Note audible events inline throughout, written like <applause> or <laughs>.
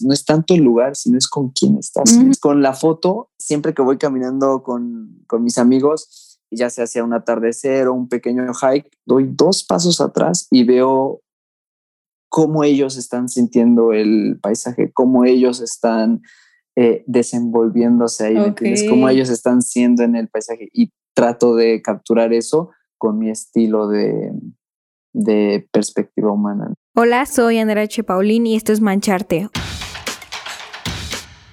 no es tanto el lugar, sino es con quién estás. Con la foto, siempre que voy caminando con, con mis amigos, ya sea hacia un atardecer o un pequeño hike, doy dos pasos atrás y veo cómo ellos están sintiendo el paisaje, cómo ellos están eh, desenvolviéndose ahí, Cómo ellos están siendo en el paisaje y trato de capturar eso con mi estilo de, de perspectiva humana. Hola, soy Andrea H. Paulín y esto es Mancharte,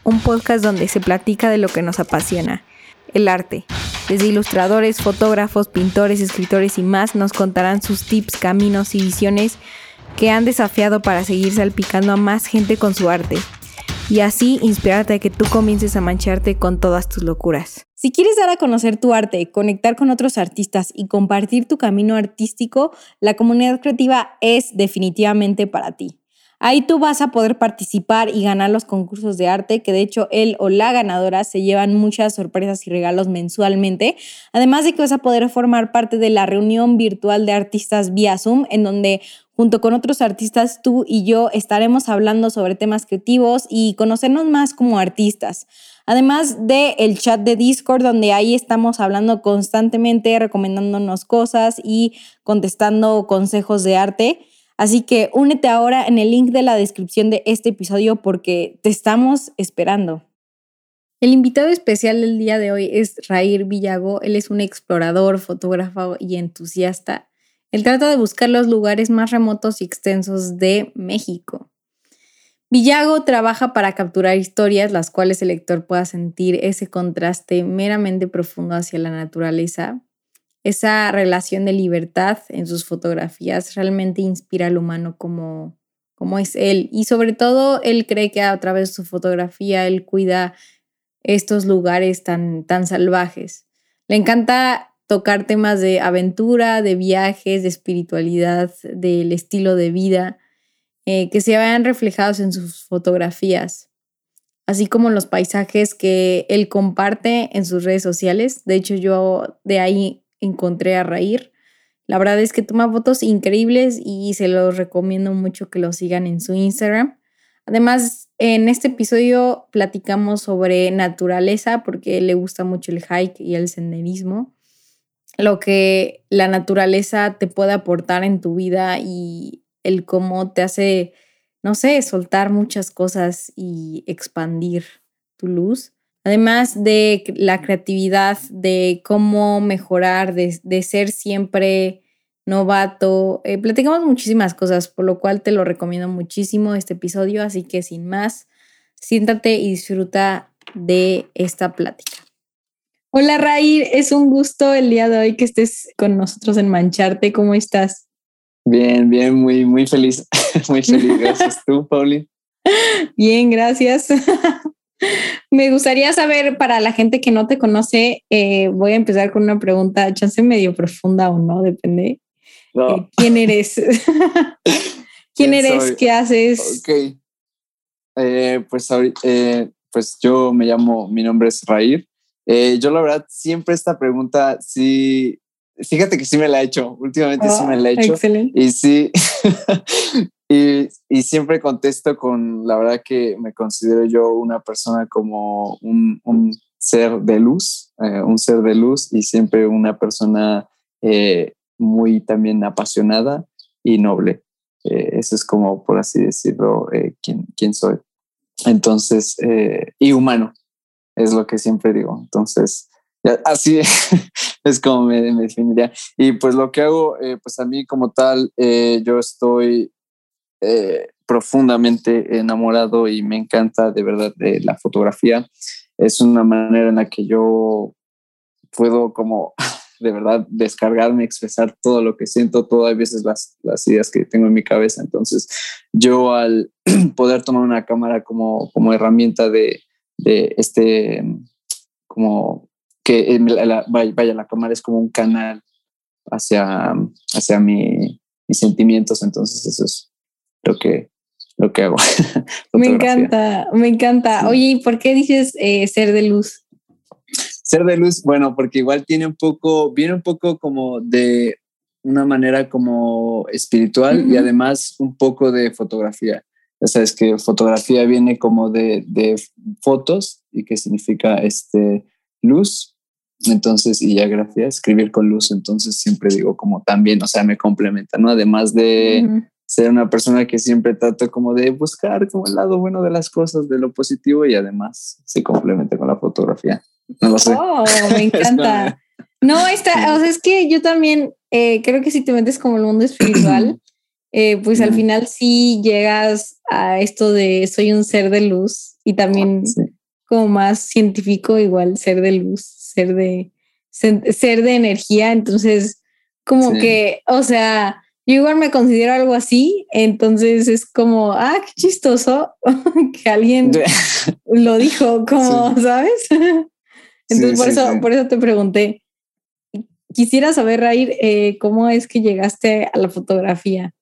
un podcast donde se platica de lo que nos apasiona, el arte. Desde ilustradores, fotógrafos, pintores, escritores y más nos contarán sus tips, caminos y visiones que han desafiado para seguir salpicando a más gente con su arte y así inspirarte a que tú comiences a mancharte con todas tus locuras. Si quieres dar a conocer tu arte, conectar con otros artistas y compartir tu camino artístico, la comunidad creativa es definitivamente para ti. Ahí tú vas a poder participar y ganar los concursos de arte, que de hecho él o la ganadora se llevan muchas sorpresas y regalos mensualmente. Además de que vas a poder formar parte de la reunión virtual de artistas vía Zoom, en donde junto con otros artistas tú y yo estaremos hablando sobre temas creativos y conocernos más como artistas. Además de el chat de Discord, donde ahí estamos hablando constantemente, recomendándonos cosas y contestando consejos de arte. Así que únete ahora en el link de la descripción de este episodio porque te estamos esperando. El invitado especial del día de hoy es Rair Villago. Él es un explorador, fotógrafo y entusiasta. Él trata de buscar los lugares más remotos y extensos de México. Villago trabaja para capturar historias las cuales el lector pueda sentir ese contraste meramente profundo hacia la naturaleza, esa relación de libertad en sus fotografías realmente inspira al humano como, como es él. Y sobre todo, él cree que a través de su fotografía él cuida estos lugares tan, tan salvajes. Le encanta tocar temas de aventura, de viajes, de espiritualidad, del estilo de vida, eh, que se vean reflejados en sus fotografías, así como los paisajes que él comparte en sus redes sociales. De hecho, yo de ahí encontré a Raír. La verdad es que toma fotos increíbles y se los recomiendo mucho que lo sigan en su Instagram. Además, en este episodio platicamos sobre naturaleza porque le gusta mucho el hike y el senderismo. Lo que la naturaleza te puede aportar en tu vida y el cómo te hace, no sé, soltar muchas cosas y expandir tu luz. Además de la creatividad, de cómo mejorar, de, ser siempre novato. Eh, platicamos muchísimas cosas, por lo cual te lo recomiendo muchísimo este episodio. Así que sin más, siéntate y disfruta de esta plática. Hola Raír, es un gusto el día de hoy que estés con nosotros en Mancharte. ¿Cómo estás? Bien, bien, muy, muy feliz. <laughs> muy feliz. <laughs> Gracias. ¿Tú, Pauli? Bien, gracias. <laughs> Me gustaría saber, para la gente que no te conoce, eh, voy a empezar con una pregunta, chance medio profunda o no, depende. Eh, ¿Quién eres? <laughs> ¿Quién, eres? ¿Qué haces? Ok. Eh, pues, pues yo me llamo, mi nombre es Rair. yo la verdad, siempre esta pregunta, sí, fíjate que sí me la he hecho, últimamente sí me la he hecho. Excelente. Y sí, <laughs> Y, siempre contesto con, la verdad que me considero yo una persona como un, ser de luz, eh, un ser de luz y siempre una persona eh, muy también apasionada y noble. Eh, eso es como, por así decirlo, quién, quién soy. Entonces, y humano, es lo que siempre digo. Entonces, así <laughs> es como me, me, definiría. Y pues lo que hago, pues a mí como tal, yo estoy eh, profundamente enamorado y me encanta de verdad de la fotografía. Es una manera en la que yo puedo como <laughs> de verdad descargarme, expresar todo lo que siento, todas veces las, las ideas que tengo en mi cabeza. Entonces yo al <clears throat> poder tomar una cámara como, como herramienta de, de este, como que vaya, la cámara es como un canal hacia, hacia mi, mis sentimientos, entonces eso es lo que, lo que hago. <laughs> me encanta, me encanta. Oye, ¿y por qué dices eh, ser de luz? Ser de luz, bueno, porque igual tiene un poco, viene un poco como de una manera como espiritual y además un poco de fotografía. sabes que fotografía viene como de, de fotos y que significa este luz. Entonces, y ya gracias, escribir con luz. Entonces siempre digo como también, o sea, me complementa, ¿no? Además de ser una persona que siempre trato como de buscar como el lado bueno de las cosas, de lo positivo y además se complementa con la fotografía. No lo sé. Oh, me <laughs> encanta. no, está, o sea, es que yo también eh, creo que si te metes como el mundo espiritual, <clears throat> eh, pues al final sí llegas a esto de soy un ser de luz y también como más científico, igual ser de luz, ser de, ser de energía. Entonces, como que, o sea, yo igual me considero algo así, entonces es como, ah, qué chistoso <laughs> que alguien lo dijo, como, ¿sabes? Entonces, por, eso, por eso te pregunté. Quisiera saber, Rair, eh, ¿cómo es que llegaste a la fotografía?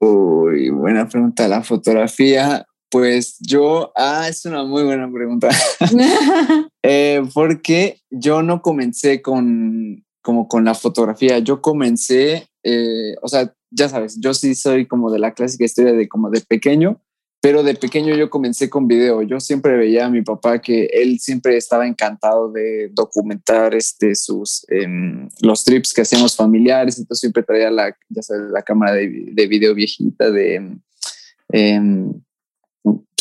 Uy, buena pregunta. La fotografía, pues yo, ah, es una muy buena pregunta. <laughs> <laughs> Eh, porque yo no comencé con, como con la fotografía, yo comencé, eh, o sea, ya sabes, yo sí soy como de la clásica historia de como de pequeño, pero de pequeño yo comencé con video. Yo siempre veía a mi papá que él siempre estaba encantado de documentar este, sus, em, los trips que hacíamos familiares. Entonces siempre traía la, ya sabes, la cámara de, de video viejita de... Em,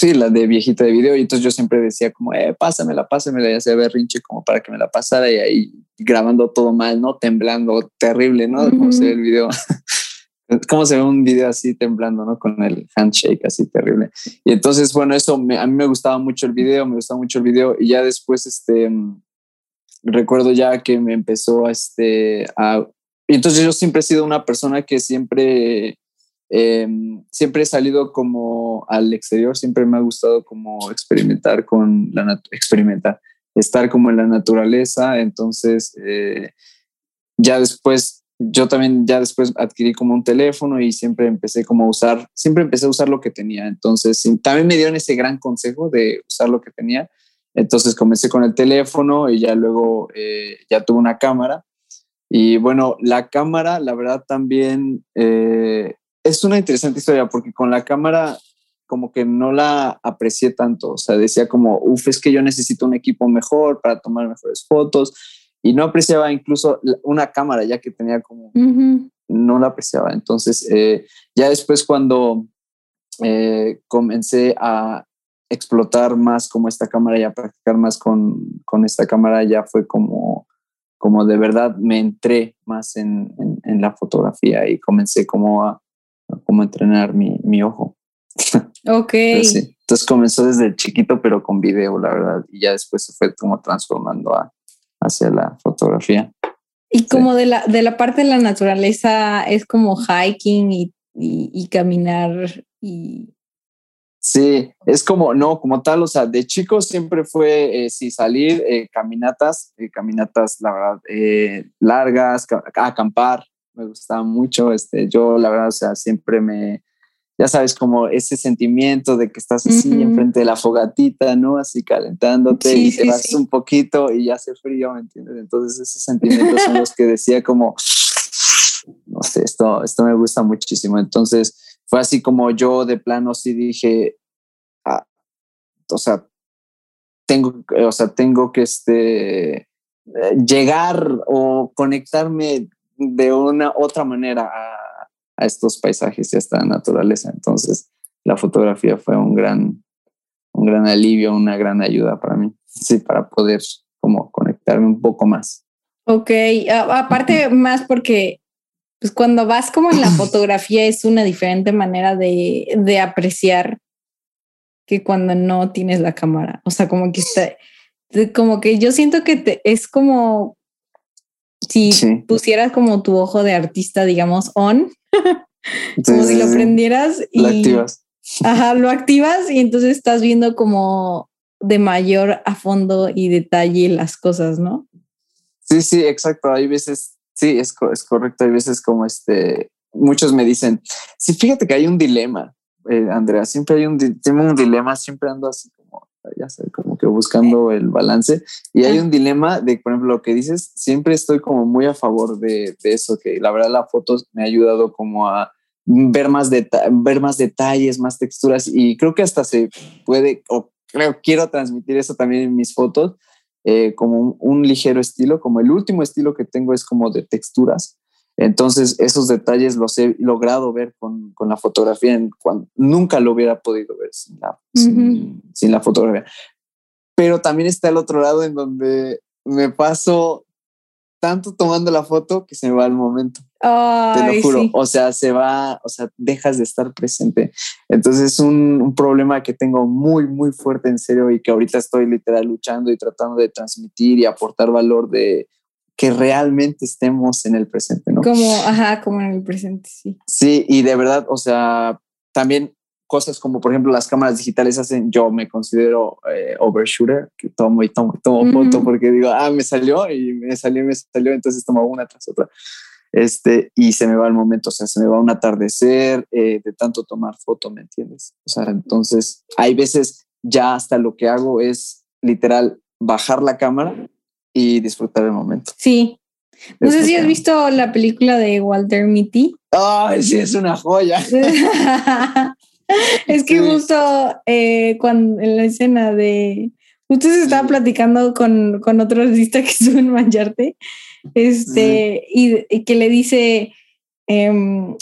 sí, la de viejita de video. Y entonces yo siempre decía como, eh, pásamela, pásamela. Ya sea berrinche como para que me la pasara y ahí grabando todo mal, ¿no? Temblando, terrible, ¿no? Como se ve el video. <laughs> cómo se ve un video así temblando, ¿no? Con el handshake así terrible. Y entonces, bueno, eso a mí me gustaba mucho el video, me gustaba mucho el video y ya después, este, recuerdo ya que me empezó a, este, a... Y entonces yo siempre he sido una persona que siempre, em, siempre he salido como al exterior, siempre me ha gustado como experimentar con la experimentar, estar como en la naturaleza, entonces... Eh, ya después yo también ya después adquirí como un teléfono y siempre empecé como a usar, siempre empecé a usar lo que tenía. Entonces, también me dieron ese gran consejo de usar lo que tenía. Entonces comencé con el teléfono y ya luego eh, ya tuve una cámara. Y bueno, la cámara, la verdad también eh, es una interesante historia porque con la cámara como que no la aprecié tanto. O sea, decía como, uff, es que yo necesito un equipo mejor para tomar mejores fotos y no apreciaba incluso una cámara ya que tenía como, no la apreciaba. Entonces, eh, ya después cuando eh, comencé a explotar más como esta cámara y a practicar más con, con esta cámara, ya fue como, como de verdad me entré más en, en, la fotografía y comencé como a, como entrenar mi, mi ojo. Ok. <laughs> Entonces comenzó desde chiquito, pero con video, la verdad, y ya después se fue como transformando a, hacia la fotografía. Y como de, la, de la parte de la naturaleza es como hiking y, y, caminar y... Sí, es como, no, como tal, o sea, de chico siempre fue, eh, sí, salir, eh, caminatas, eh, caminatas, la verdad, eh, largas, acampar, me gustaba mucho, este, yo la verdad, o sea, siempre me, ya sabes, como ese sentimiento de que estás así enfrente de la fogatita, ¿no? Así calentándote y te vas un poquito y ya hace frío, ¿me entiendes? Entonces esos sentimientos son los que decía como, no sé, esto, esto me gusta muchísimo. Entonces fue así como yo de plano sí dije, ah, o sea, tengo, o sea, tengo que este, eh, llegar o conectarme de una otra manera a a estos paisajes y a esta naturaleza. Entonces, la fotografía fue un gran, un gran alivio, una gran ayuda para mí, sí, para poder como conectarme un poco más. Ok, aparte más porque pues cuando vas como en la <clears throat> fotografía es una diferente manera de, de apreciar que cuando no tienes la cámara. O sea, como que está, como que yo siento que te, es como si pusieras como tu ojo de artista, digamos, on, <laughs> como si lo prendieras y lo activas. Ajá, lo activas y entonces estás viendo como de mayor a fondo y detalle las cosas, ¿no? Sí, sí, exacto. Hay veces, sí, es, es correcto. Hay veces como este, muchos me dicen, sí, fíjate que hay un dilema, eh, Andrea, siempre hay un, tengo un dilema, siempre ando así ya sé, como que buscando el balance. Y hay un dilema de, por ejemplo, lo que dices, siempre estoy como muy a favor de, de eso, que la verdad la foto me ha ayudado como a ver más, ver más detalles, más texturas y creo que hasta se puede, o creo, quiero transmitir eso también en mis fotos, eh, como un, ligero estilo, como el último estilo que tengo es como de texturas. Entonces, esos detalles los he logrado ver con, con la fotografía, en cuando, nunca lo hubiera podido ver sin la, sin la fotografía. Pero también está el otro lado en donde me paso tanto tomando la foto que se me va el momento. Te lo juro. O sea, se va, o sea, dejas de estar presente. Entonces es un, un, problema que tengo muy, muy fuerte en serio y que ahorita estoy literal luchando y tratando de transmitir y aportar valor de que realmente estemos en el presente, ¿no? Como, ajá, como en el presente, sí. Sí, y de verdad, o sea, también cosas como por ejemplo las cámaras digitales hacen, yo me considero eh, overshooter, que tomo y tomo, tomo foto porque digo, ah, me salió y me salió y me salió, entonces tomo una tras otra. Este, y se me va el momento, o sea, se me va un atardecer eh, de tanto tomar foto, ¿me entiendes? O sea, entonces hay veces ya hasta lo que hago es literal bajar la cámara y disfrutar el momento. Sí. No sé si has visto la película de Walter Mitty. Ay, sí, es una joya. <laughs> es que justo eh, cuando en la escena de usted se estaba platicando con, con otro artista que <laughs> estuvo en Mancharte, este, y, que le dice, em,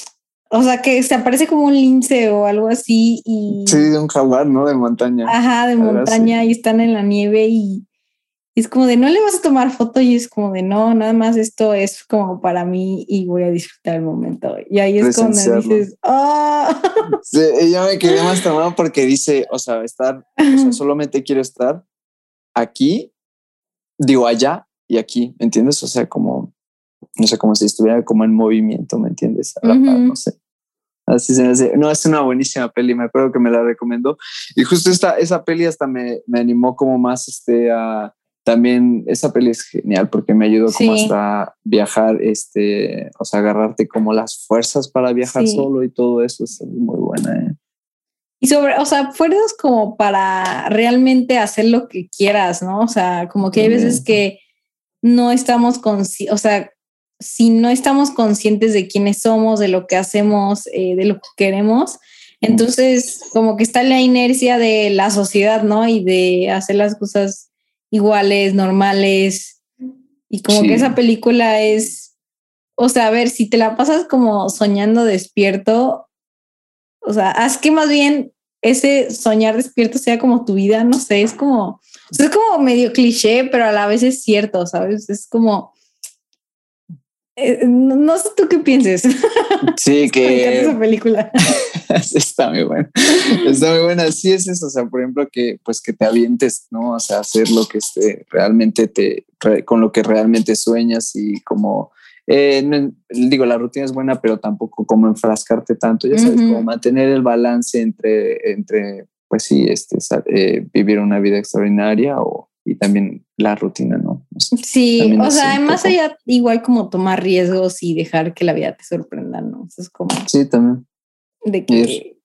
o sea, que se aparece como un lince o algo así. Y, sí, de un jaguar, ¿no? De montaña. Ajá, de montaña y están en la nieve y es como de no le vas a tomar foto y es como de no, nada más esto es como para mí y voy a disfrutar el momento. Y ahí es cuando dices, ¡ah! Sí, ella me quedé más tomado porque dice, o sea, estar, o sea, solamente quiero estar aquí, digo allá y aquí, ¿me entiendes? O sea, como, no sé, como si estuviera como en movimiento, ¿me entiendes? No sé. Así se me hace. No, es una buenísima peli, me acuerdo que me la recomendó. Y justo esta, esa peli hasta me, me animó como más este, a también esa peli es genial porque me ayudó como hasta viajar, este, o sea, agarrarte como las fuerzas para viajar solo y todo eso es muy buena. ¿eh? Y sobre, o sea, fuerzas como para realmente hacer lo que quieras, ¿no? O sea, como que hay veces que no estamos conscientes, o sea, si no estamos conscientes de quiénes somos, de lo que hacemos, eh, de lo que queremos, entonces como que está la inercia de la sociedad, ¿no? Y de hacer las cosas iguales, normales. Y como que esa película es, o sea, a ver, si te la pasas como soñando despierto, o sea, haz que más bien ese soñar despierto sea como tu vida, no sé, es como, es como medio cliché, pero a la vez es cierto, ¿sabes? Es como, eh, no, sé tú qué pienses. <laughs> Sí, <laughs> que... esa película. <laughs> Está muy buena. Está muy buena. Sí es eso, o sea, por ejemplo, que pues que te avientes, ¿no? O sea, hacer lo que esté realmente te, con lo que realmente sueñas y como, eh, digo, la rutina es buena, pero tampoco como enfrascarte tanto, ya sabes, como mantener el balance entre, entre pues sí, este, eh, vivir una vida extraordinaria o, y también la rutina, ¿no? <laughs> sí, o sea, además allá igual como tomar riesgos y dejar que la vida te sorprenda, ¿no? es como... Sí, también. De que,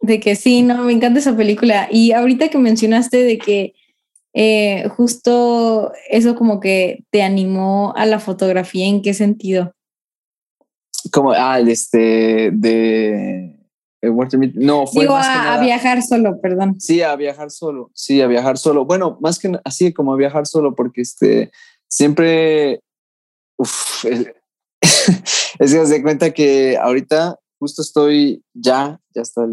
de que sí, no, me encanta esa película. Y ahorita que mencionaste de que eh, justo eso como que te animó a la fotografía, ¿en qué sentido? Como, ah, este, de... No, fue Digo, a, viajar solo, perdón. Sí, a viajar solo, sí, a viajar solo. Bueno, más que así como a viajar solo, porque este, siempre, uf, es, <laughs> es que se cuenta que ahorita justo estoy ya, ya está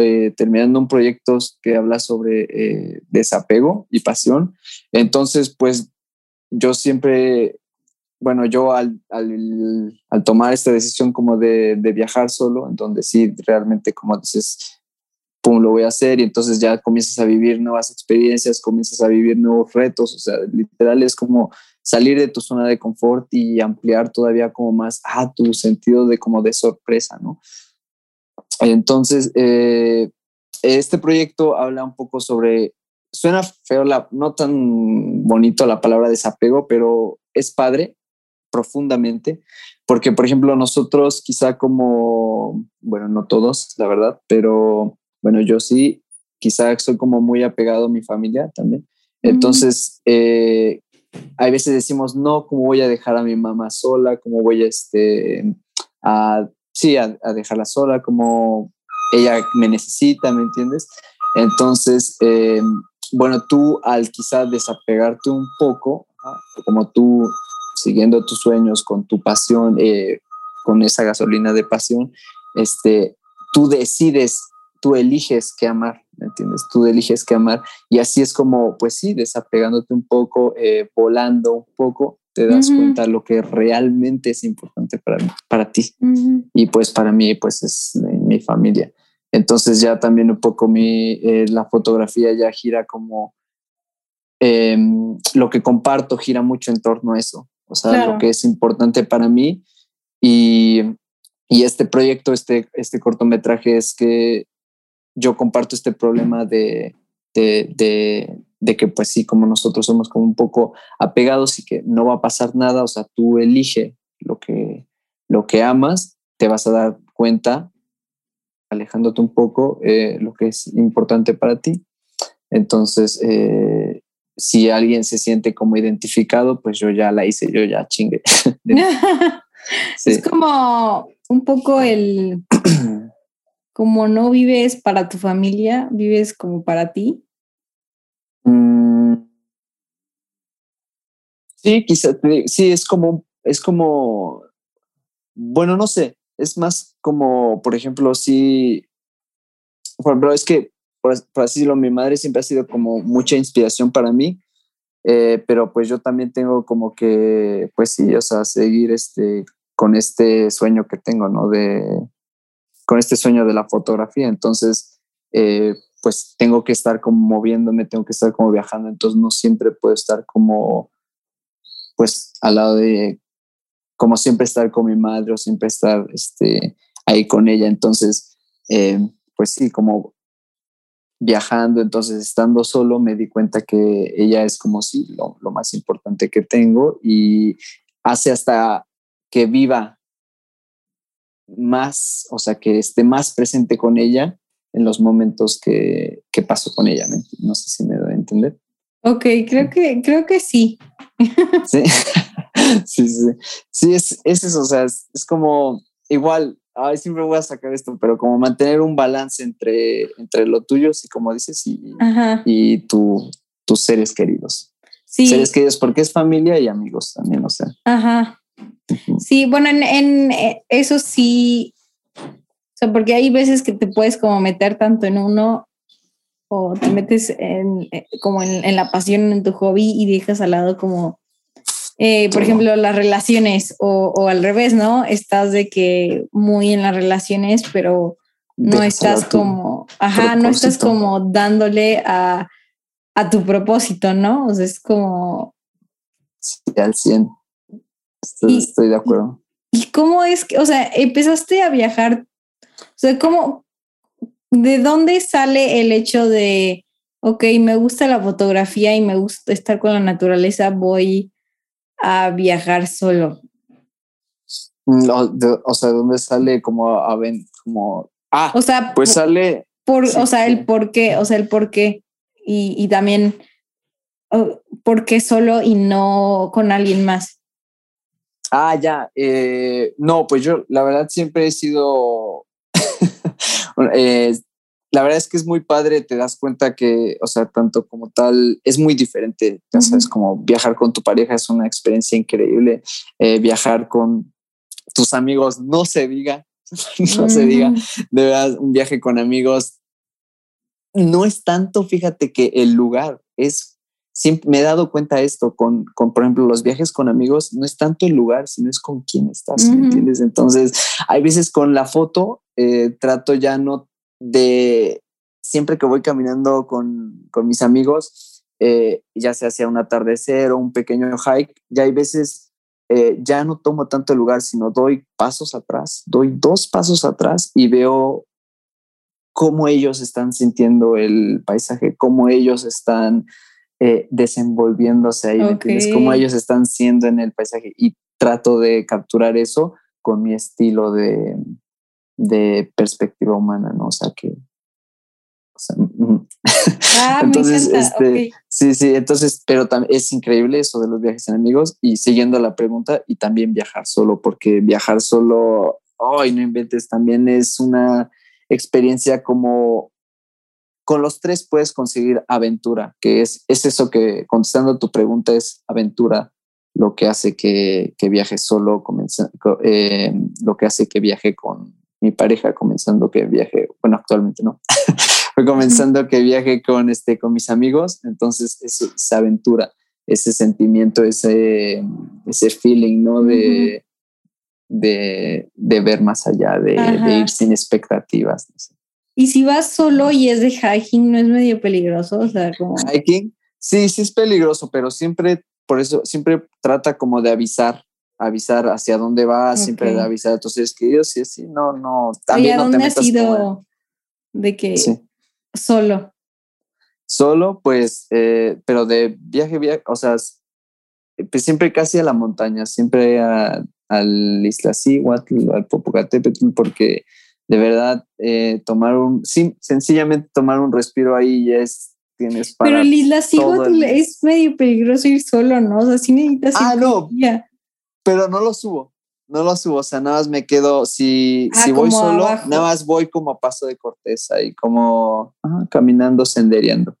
eh, terminando un proyecto que habla sobre eh, desapego y pasión. Entonces, pues yo siempre, bueno, yo al, al, tomar esta decisión como de, de, viajar solo, en donde sí, realmente, como dices, pum, lo voy a hacer y entonces ya comienzas a vivir nuevas experiencias, comienzas a vivir nuevos retos, o sea, literal es como salir de tu zona de confort y ampliar todavía como más a tu sentido de como de sorpresa, ¿no? Entonces, eh, este proyecto habla un poco sobre, suena feo, la, no tan bonito la palabra desapego, pero es padre profundamente, porque por ejemplo nosotros quizá como, bueno, no todos, la verdad, pero bueno, yo sí, quizá soy como muy apegado a mi familia también. Entonces, eh, hay veces decimos, no, ¿cómo voy a dejar a mi mamá sola? ¿Cómo voy a, este, a sí, a, dejarla sola, como ella me necesita, ¿me entiendes? Entonces, em, bueno, tú al quizá desapegarte un poco, como tú siguiendo tus sueños con tu pasión, eh, con esa gasolina de pasión, este, tú decides, tú eliges qué amar, ¿me entiendes? Tú eliges qué amar y así es como, pues sí, desapegándote un poco, eh, volando un poco, te das cuenta lo que realmente es importante para, para ti. Y pues para mí, pues es mi familia. Entonces ya también un poco mi, eh, la fotografía ya gira como, em, lo que comparto gira mucho en torno a eso, o sea, lo que es importante para mí. Y, y este proyecto, este, este cortometraje es que yo comparto este problema de, de, de, que pues sí, como nosotros somos como un poco apegados y que no va a pasar nada, o sea, tú elige lo que, lo que amas, te vas a dar cuenta, alejándote un poco, eh, lo que es importante para ti. Entonces, eh, si alguien se siente como identificado, pues yo ya la hice, yo ya chingue. <laughs> <laughs> Es como un poco el, <clears throat> como no vives para tu familia, vives como para ti. Mm. Sí, quizás, sí, es como, es como, bueno, no sé, es más como, por ejemplo, sí, por ejemplo, es que, por, así decirlo, mi madre siempre ha sido como mucha inspiración para mí, eh, pero pues yo también tengo como que, pues sí, o sea, seguir este, con este sueño que tengo, ¿no? De, con este sueño de la fotografía. Entonces, eh, pues tengo que estar como moviéndome, tengo que estar como viajando, entonces no siempre puedo estar como, pues al lado de, como siempre estar con mi madre o siempre estar este, ahí con ella. Entonces, eh, pues sí, como viajando, entonces estando solo, me di cuenta que ella es como sí, lo, lo más importante que tengo y hace hasta que viva más, o sea, que esté más presente con ella en los momentos que, que paso con ella. No sé si me doy a entender. Ok, creo que, creo que sí. Sí, <laughs> sí, sí. Sí, es, eso, o sea, es, como igual, ay, siempre voy a sacar esto, pero como mantener un balance entre, entre lo tuyo, y como dices, y, y tu, tus seres queridos. Sí. Seres queridos, porque es familia y amigos también, o sea. Ajá. Sí, bueno, en, en, eh, eso sí, o sea, porque hay veces que te puedes como meter tanto en uno o te metes en, eh, como en, la pasión, en tu hobby y dejas al lado como, eh, por ejemplo, las relaciones o, o, al revés, ¿no? Estás de que muy en las relaciones, pero no estás como, ajá, no estás como dándole a, a tu propósito, ¿no? O sea, es como... Sí, al 100. Estoy, de acuerdo. ¿Y cómo es que, o sea, empezaste a viajar? O sea, ¿cómo, de dónde sale el hecho de, ok, me gusta la fotografía y me gusta estar con la naturaleza, voy a viajar solo? No, o sea, ¿dónde sale como a como, ah, o sea, pues sale. Por, o sea, el por qué, o sea, el por qué. Y, y también, ¿por qué solo y no con alguien más? Ah, ya. Eh, no, pues yo la verdad siempre he sido... <laughs> Eh, la verdad es que es muy padre, te das cuenta que, o sea, tanto como tal, es muy diferente. Ya sabes, como viajar con tu pareja es una experiencia increíble. Eh, viajar con tus amigos, no se diga, <laughs> no se diga. De verdad, un viaje con amigos no es tanto, fíjate que el lugar, es siempre me he dado cuenta esto con, con, por ejemplo, los viajes con amigos, no es tanto el lugar, sino es con quién estás, ¿me entiendes? Entonces, hay veces con la foto, eh, trato ya no de, siempre que voy caminando con, con mis amigos, eh, ya sea hacia un atardecer o un pequeño hike, ya hay veces, eh, ya no tomo tanto el lugar, sino doy pasos atrás, doy dos pasos atrás y veo cómo ellos están sintiendo el paisaje, cómo ellos están eh, desenvolviéndose ahí, ¿me Cómo ellos están siendo en el paisaje y trato de capturar eso con mi estilo de, de perspectiva humana, ¿no? O sea que... ah, <laughs> entonces, este, sí, sí, entonces, pero es increíble eso de los viajes en amigos y siguiendo la pregunta y también viajar solo, porque viajar solo, ay, no inventes, también es una experiencia como con los tres puedes conseguir aventura, que es, es eso que, contestando tu pregunta, es aventura lo que hace que, que viaje solo, eh, lo que hace que viaje con mi pareja, comenzando que viaje, bueno, actualmente no, <laughs> fue comenzando que viaje con, este, con mis amigos, entonces es esa aventura, ese sentimiento, ese, ese feeling, ¿no? De, de, de, ver más allá, de, de ir sin expectativas. Y si vas solo y es de hiking, ¿no es medio peligroso? O sea, como... Hiking, sí, sí es peligroso, pero siempre por eso siempre trata como de avisar, avisar hacia dónde vas, siempre de avisar a tus seres queridos, sí, sí, no, no, también no dónde has ido de que solo? Solo, pues, eh, pero de viaje, viaje, o sea, pues siempre casi a la montaña, siempre a, al Isla Cihuatl, al Popocatépetl, porque de verdad eh, tomar un, sí, sencillamente tomar un respiro ahí ya es pero el Isla Cihuatl es medio peligroso ir solo, ¿no? O sea, sí necesitas. Ah, no. Pero no lo subo. No lo subo. O sea, nada más me quedo. Si, ah, si voy solo, nada más voy como a paso de corteza y como caminando, sendereando.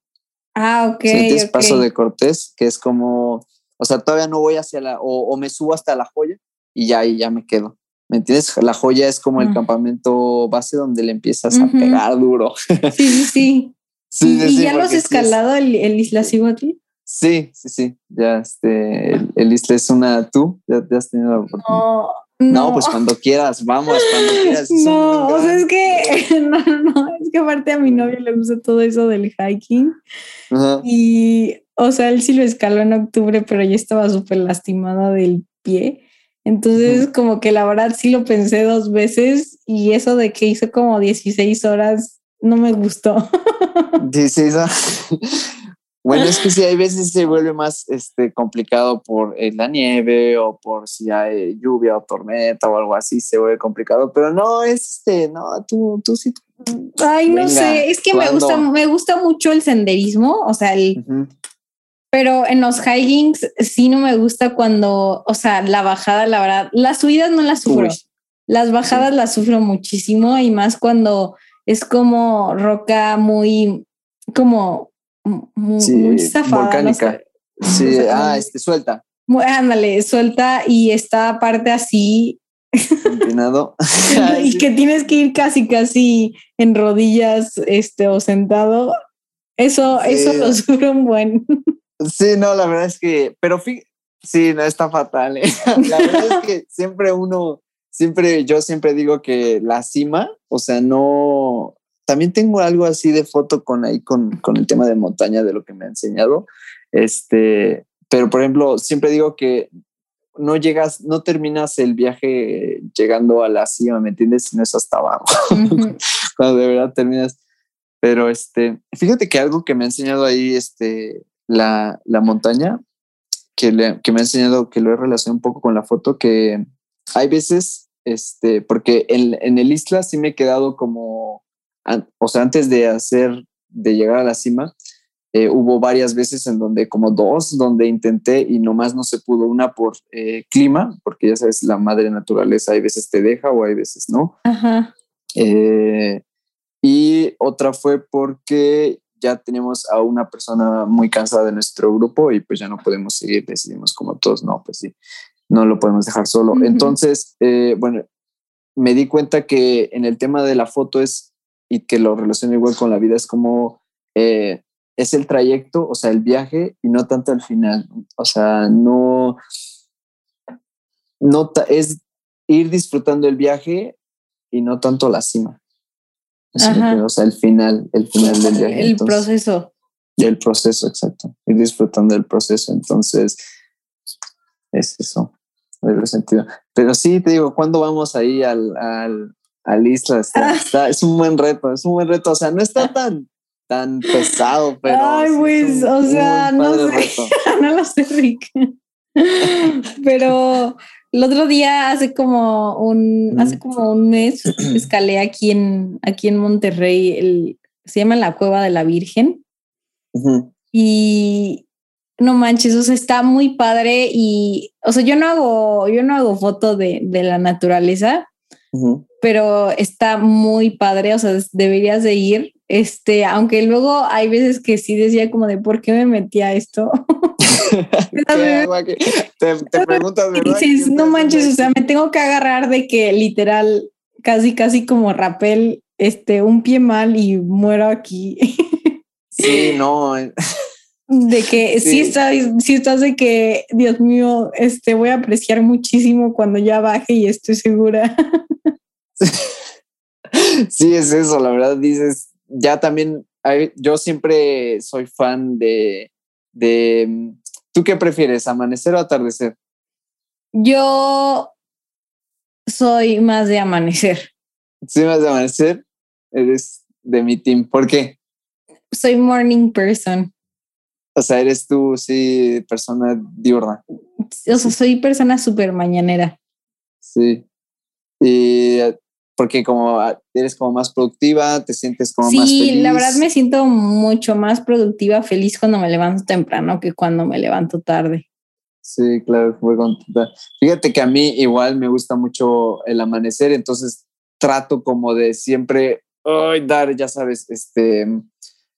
Ah, ok. Sientes paso de cortés, que es como. O sea, todavía no voy hacia la. O, me subo hasta la joya y ya ahí ya me quedo. ¿Me entiendes? La joya es como el ah. campamento base donde le empiezas a pegar duro. Sí, sí, sí. <laughs> ¿Y, ya lo has escalado el, Isla Cihuatl? Sí, sí, sí. Ya este, el, Isla es una tú, ya, has tenido la oportunidad. No, pues cuando quieras, vamos, cuando <laughs> quieras. No, o sea, es que, <laughs> no, no, es que aparte a mi novio le gusta todo eso del hiking. Y, o sea, él sí lo escaló en octubre, pero ya estaba súper lastimada del pie. Entonces, como que la verdad sí lo pensé dos veces y eso de que hizo como 16 horas no me gustó. Dice <laughs> Bueno, es que si <laughs> hay veces se vuelve más este, complicado por eh, la nieve o por si hay lluvia o tormenta o algo así, se vuelve complicado, pero no, es este, no, tú, tú sí. Ay, no sé, es que me gusta, me gusta mucho el senderismo, o sea, el, pero en los hikings sí no me gusta cuando, o sea, la bajada, la verdad, las subidas no las sufro, las bajadas las sufro muchísimo y más cuando es como roca muy, como muy, Volcánica. Sí, <laughs> ah, este, suelta. ándale, suelta y esta parte así. Empinado. <laughs> <laughs> y que tienes que ir casi, casi en rodillas, este, o sentado. Eso, eso lo sube un buen. Sí, no, la verdad es que, pero sí, no está fatal. ¿eh? La verdad es que siempre uno, siempre, yo siempre digo que la cima, o sea, no, también tengo algo así de foto con ahí, con, con el tema de montaña, de lo que me ha enseñado, este, pero por ejemplo, siempre digo que no llegas, no terminas el viaje llegando a la cima, ¿me entiendes? Si no es hasta abajo, <laughs> cuando de verdad terminas. Pero este, fíjate que algo que me ha enseñado ahí, este, la, la montaña, que, le, que me ha enseñado, que lo he relacionado un poco con la foto, que hay veces, este, porque en, en el isla sí me he quedado como, o sea, antes de hacer, de llegar a la cima, eh, hubo varias veces en donde, como dos, donde intenté y nomás no se pudo. Una por eh, clima, porque ya sabes, la madre naturaleza hay veces te deja o hay veces no. Ajá. Eh, y otra fue porque ya tenemos a una persona muy cansada de nuestro grupo y pues ya no podemos seguir, decidimos como todos, no, pues sí, no lo podemos dejar solo. Entonces, eh, bueno, me di cuenta que en el tema de la foto es, y que lo relaciono igual con la vida, es como, eh, es el trayecto, o sea, el viaje y no tanto el final. O sea, no, no es ir disfrutando el viaje y no tanto la cima. o sea, el final, el final del viaje. El proceso. El proceso, exacto. Ir disfrutando del proceso. Entonces, es eso sentido. Pero sí, te digo, ¿cuándo vamos ahí al, al, al isla? Ah. es un buen reto, es un buen reto. O sea, no está <laughs> tan, tan pesado, pero. Ay, pues, o sea, no sé. <laughs> no lo sé, Rick. <laughs> pero el otro día, hace como un, hace como un mes, <clears throat> escalé aquí en, aquí en Monterrey, el, se llama la Cueva de la Virgen. Y no manches, o sea, está muy padre y, o sea, yo no hago, yo no hago foto de, la naturaleza, pero está muy padre, o sea, deberías de ir. Este, aunque luego hay veces que sí decía como de por qué me metí a esto. <laughs> <laughs> te, te, preguntas, ¿verdad? Dices, no manches, o sea, me tengo que agarrar de que literal, casi, casi como rapel, este, un pie mal y muero aquí. <laughs> Sí, no. De que sí. estás, sí estás de que, Dios mío, este, voy a apreciar muchísimo cuando ya baje y estoy segura. <laughs> Sí, es eso, la verdad dices, ya también, yo siempre soy fan de, de, ¿tú qué prefieres, amanecer o atardecer? Yo soy más de amanecer. ¿Sí, más de amanecer? Eres de mi team, ¿por qué? Soy morning person. O sea, eres tú, sí, persona diurna. O sea, soy persona súper mañanera. Sí. Y porque como eres como más productiva, te sientes como más feliz. Sí, la verdad me siento mucho más productiva, feliz cuando me levanto temprano que cuando me levanto tarde. Sí, claro, muy contenta. Fíjate que a mí igual me gusta mucho el amanecer, entonces trato como de siempre ay, dar, ya sabes, este,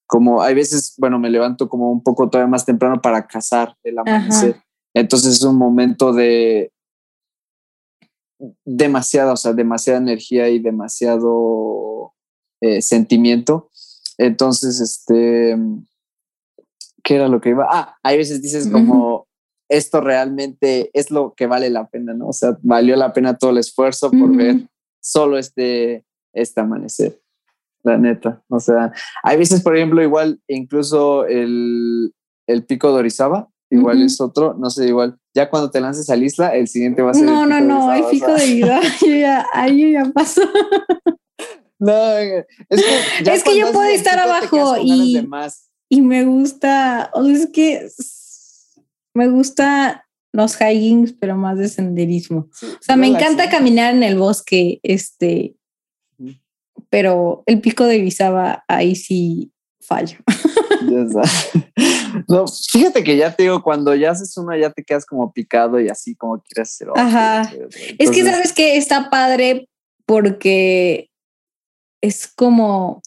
como hay veces, bueno, me levanto como un poco todavía más temprano para cazar el amanecer. Entonces es un momento de demasiada, o sea, demasiada energía y demasiado eh, sentimiento. Entonces, este, ¿qué era lo que iba? Ah, hay veces dices como, esto realmente es lo que vale la pena, ¿no? O sea, valió la pena todo el esfuerzo por ver solo este, este amanecer la neta. O sea, hay veces, por ejemplo, igual, incluso el, el pico de Orizaba, igual es otro, no sé, igual, ya cuando te lances a la isla, el siguiente va a ser. No, no, no, el pico de vida, <laughs> yo ya, ahí ya pasó. <laughs> No, es que, es que yo puedo estar abajo y, y me gusta, o sea, es que me gusta los hikings, pero más de senderismo. o sea, me encanta caminar en el bosque, este, pero el pico de Orizaba ahí sí fallo. <laughs> No, fíjate que ya te digo, cuando ya haces una, ya te quedas como picado y así como quieres hacer Ajá. es que sabes que está padre porque es como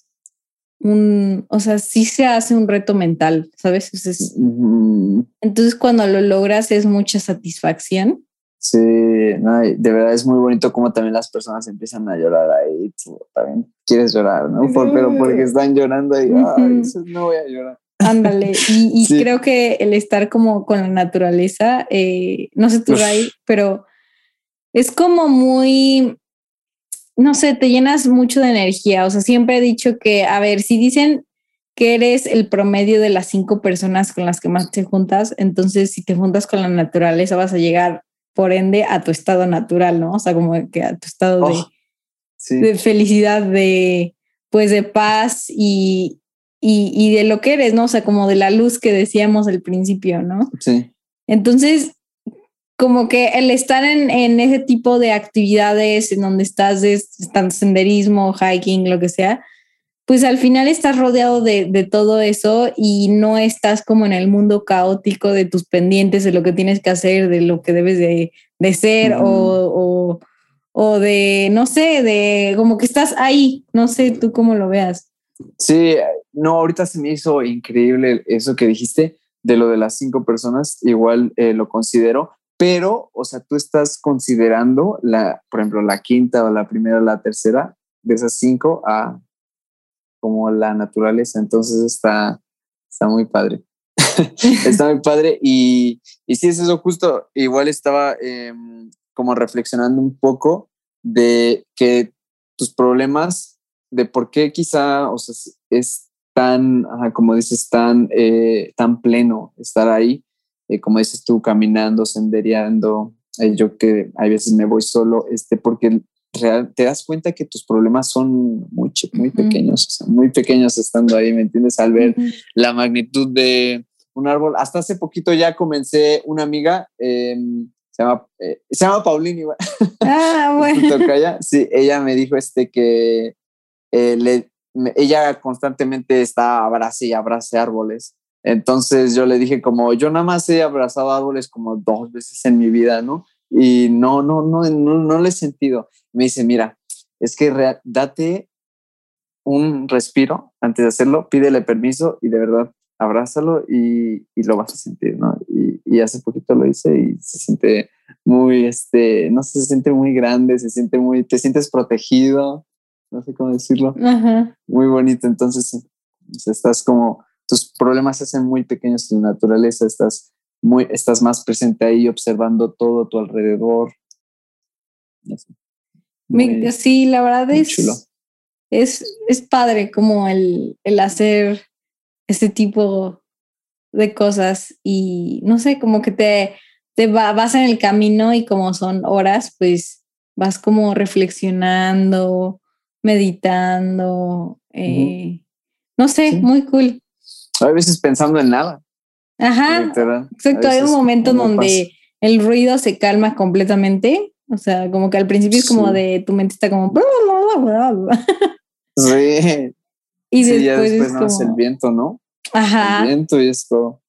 un, o sea, sí se hace un reto mental, ¿sabes? Entonces, cuando lo logras es mucha satisfacción. Sí, de verdad es muy bonito como también las personas empiezan a llorar ahí. Tú también quieres llorar, ¿no? pero porque están llorando y, no voy a llorar. Ándale, y, creo que el estar como con la naturaleza, eh, no sé tú, ahí, pero es como muy, no sé, te llenas mucho de energía. O sea, siempre he dicho que, a ver, si dicen que eres el promedio de las cinco personas con las que más te juntas, entonces si te juntas con la naturaleza vas a llegar por ende a tu estado natural, ¿no? O sea, como que a tu estado de, oh, de, felicidad, de pues de paz y, y, de lo que eres, ¿no? O sea, como de la luz que decíamos al principio, ¿no? Sí. Entonces, como que el estar en, en ese tipo de actividades en donde estás, tanto senderismo, hiking, lo que sea, pues al final estás rodeado de, de, todo eso y no estás como en el mundo caótico de tus pendientes, de lo que tienes que hacer, de lo que debes de, de ser o, o, o, de, no sé, de como que estás ahí, no sé tú cómo lo veas. Sí, no, ahorita se me hizo increíble eso que dijiste de lo de las cinco personas, igual eh, lo considero, pero, o sea, tú estás considerando la, por ejemplo, la quinta o la primera o la tercera de esas cinco a como la naturaleza. Entonces está, está muy padre. <laughs> está muy padre. Y, y sí, es eso justo. Igual estaba em, como reflexionando un poco de que tus problemas, de por qué quizá, o sea, es tan, como dices, tan, eh, tan pleno estar ahí, eh, como dices tú, caminando, sendereando. Eh, yo que a veces me voy solo, este, porque te das cuenta que tus problemas son muy, muy pequeños, muy pequeños estando ahí, ¿me entiendes? Al ver la magnitud de un árbol. Hasta hace poquito ya comencé una amiga, em, se, llama, eh, se llama Paulini. Ah, <laughs> bueno. sí, ella me dijo este que eh, le, ella constantemente está abrace y abrace árboles. Entonces yo le dije como, yo nada más he abrazado árboles como dos veces en mi vida, ¿no? Y no, no, no, no, no le he sentido. Me dice, mira, es que date un respiro antes de hacerlo, pídele permiso y de verdad abrázalo y, y lo vas a sentir, ¿no? Y, y, hace poquito lo hice y se siente muy, este, no sé, se siente muy grande, se siente muy, te sientes protegido, no sé cómo decirlo, muy bonito. Entonces, estás como, tus problemas se hacen muy pequeños en la naturaleza, estás muy, estás más presente ahí observando todo a tu alrededor. sí, la verdad es, es, es padre como el, el hacer este tipo de cosas y no sé, como que te, te vas en el camino y como son horas, pues vas como reflexionando, meditando, eh, no sé, muy cool. A veces pensando en nada. Ajá. Exacto, hay un momento donde el ruido se calma completamente. O sea, como que al principio es como de tu mente está como. Sí. <laughs> Y después, es como... el viento, ¿no? Ajá. El viento y esto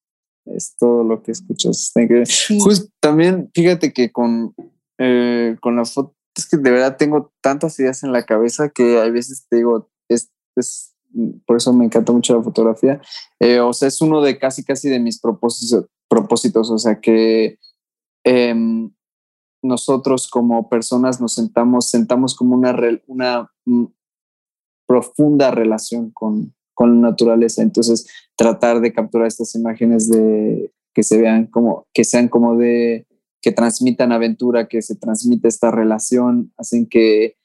es todo lo que escuchas. Justo también, fíjate que con, eh, con la foto, es que de verdad tengo tantas ideas en la cabeza que a veces te digo, es, es por eso me encanta mucho la fotografía. Eh, o sea, es uno de casi, casi de mis propósitos, propósitos o sea, que em, nosotros como personas nos sentamos, sentamos como una, una mm, profunda relación con, con la naturaleza. Entonces, tratar de capturar estas imágenes de que se vean como, que sean como de, que transmitan aventura, que se transmite esta relación, hacen que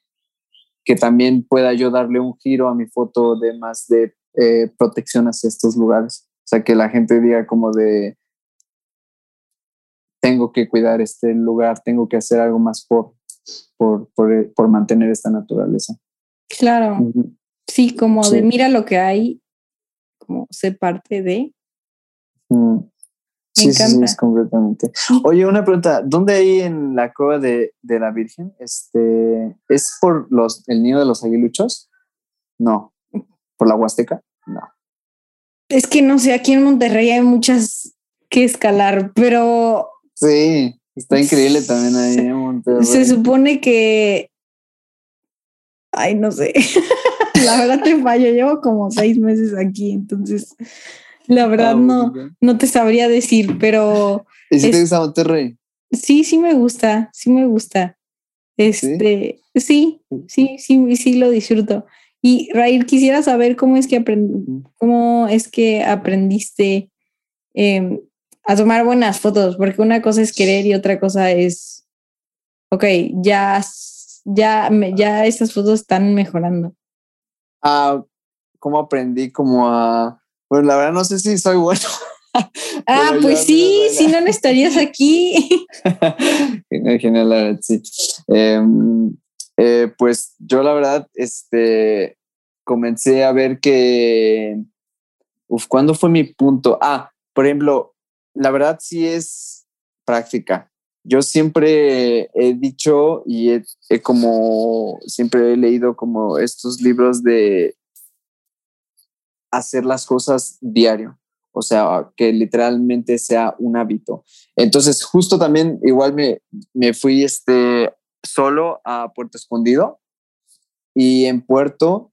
que también pueda yo darle un giro a mi foto de más de eh, protección hacia estos lugares. O sea, que la gente diga como de, tengo que cuidar este lugar, tengo que hacer algo más por, por, por, mantener esta naturaleza. Claro. Sí, como de mira lo que hay, como ser parte de. Sí, sí, sí, completamente. Oye, una pregunta, ¿dónde hay en la cueva de, de, la Virgen? Este, ¿Es por los, el nido de los aguiluchos? No. ¿Por la Huasteca? No. Es que no sé, aquí en Monterrey hay muchas que escalar, pero... Sí, está increíble también ahí en Monterrey. Se supone que... Ay, no sé. <laughs> la verdad te fallo, llevo como seis meses aquí, entonces la verdad ah, no, no te sabría decir, pero... ¿Y si te gusta Monterrey? Sí, sí me gusta, sí me gusta. Este, sí, sí, sí, sí, lo disfruto. Y Raíl, quisiera saber cómo es que aprendí, cómo es que aprendiste em, a tomar buenas fotos, porque una cosa es querer y otra cosa es, ok, ya, ya, ya estas fotos están mejorando. Ah, ¿cómo aprendí como a pues la verdad no sé si soy bueno. <laughs> Ah, pues sí, si no, no estarías aquí. <laughs> Genial, la verdad, sí. Em, eh, pues yo la verdad, este, comencé a ver que, uf, ¿cuándo fue mi punto? Ah, por ejemplo, la verdad sí es práctica. Yo siempre he dicho y he como, siempre he leído como estos libros de hacer las cosas diario, o sea, que literalmente sea un hábito. Entonces, justo también, igual me, me fui este, solo a Puerto Escondido y en Puerto,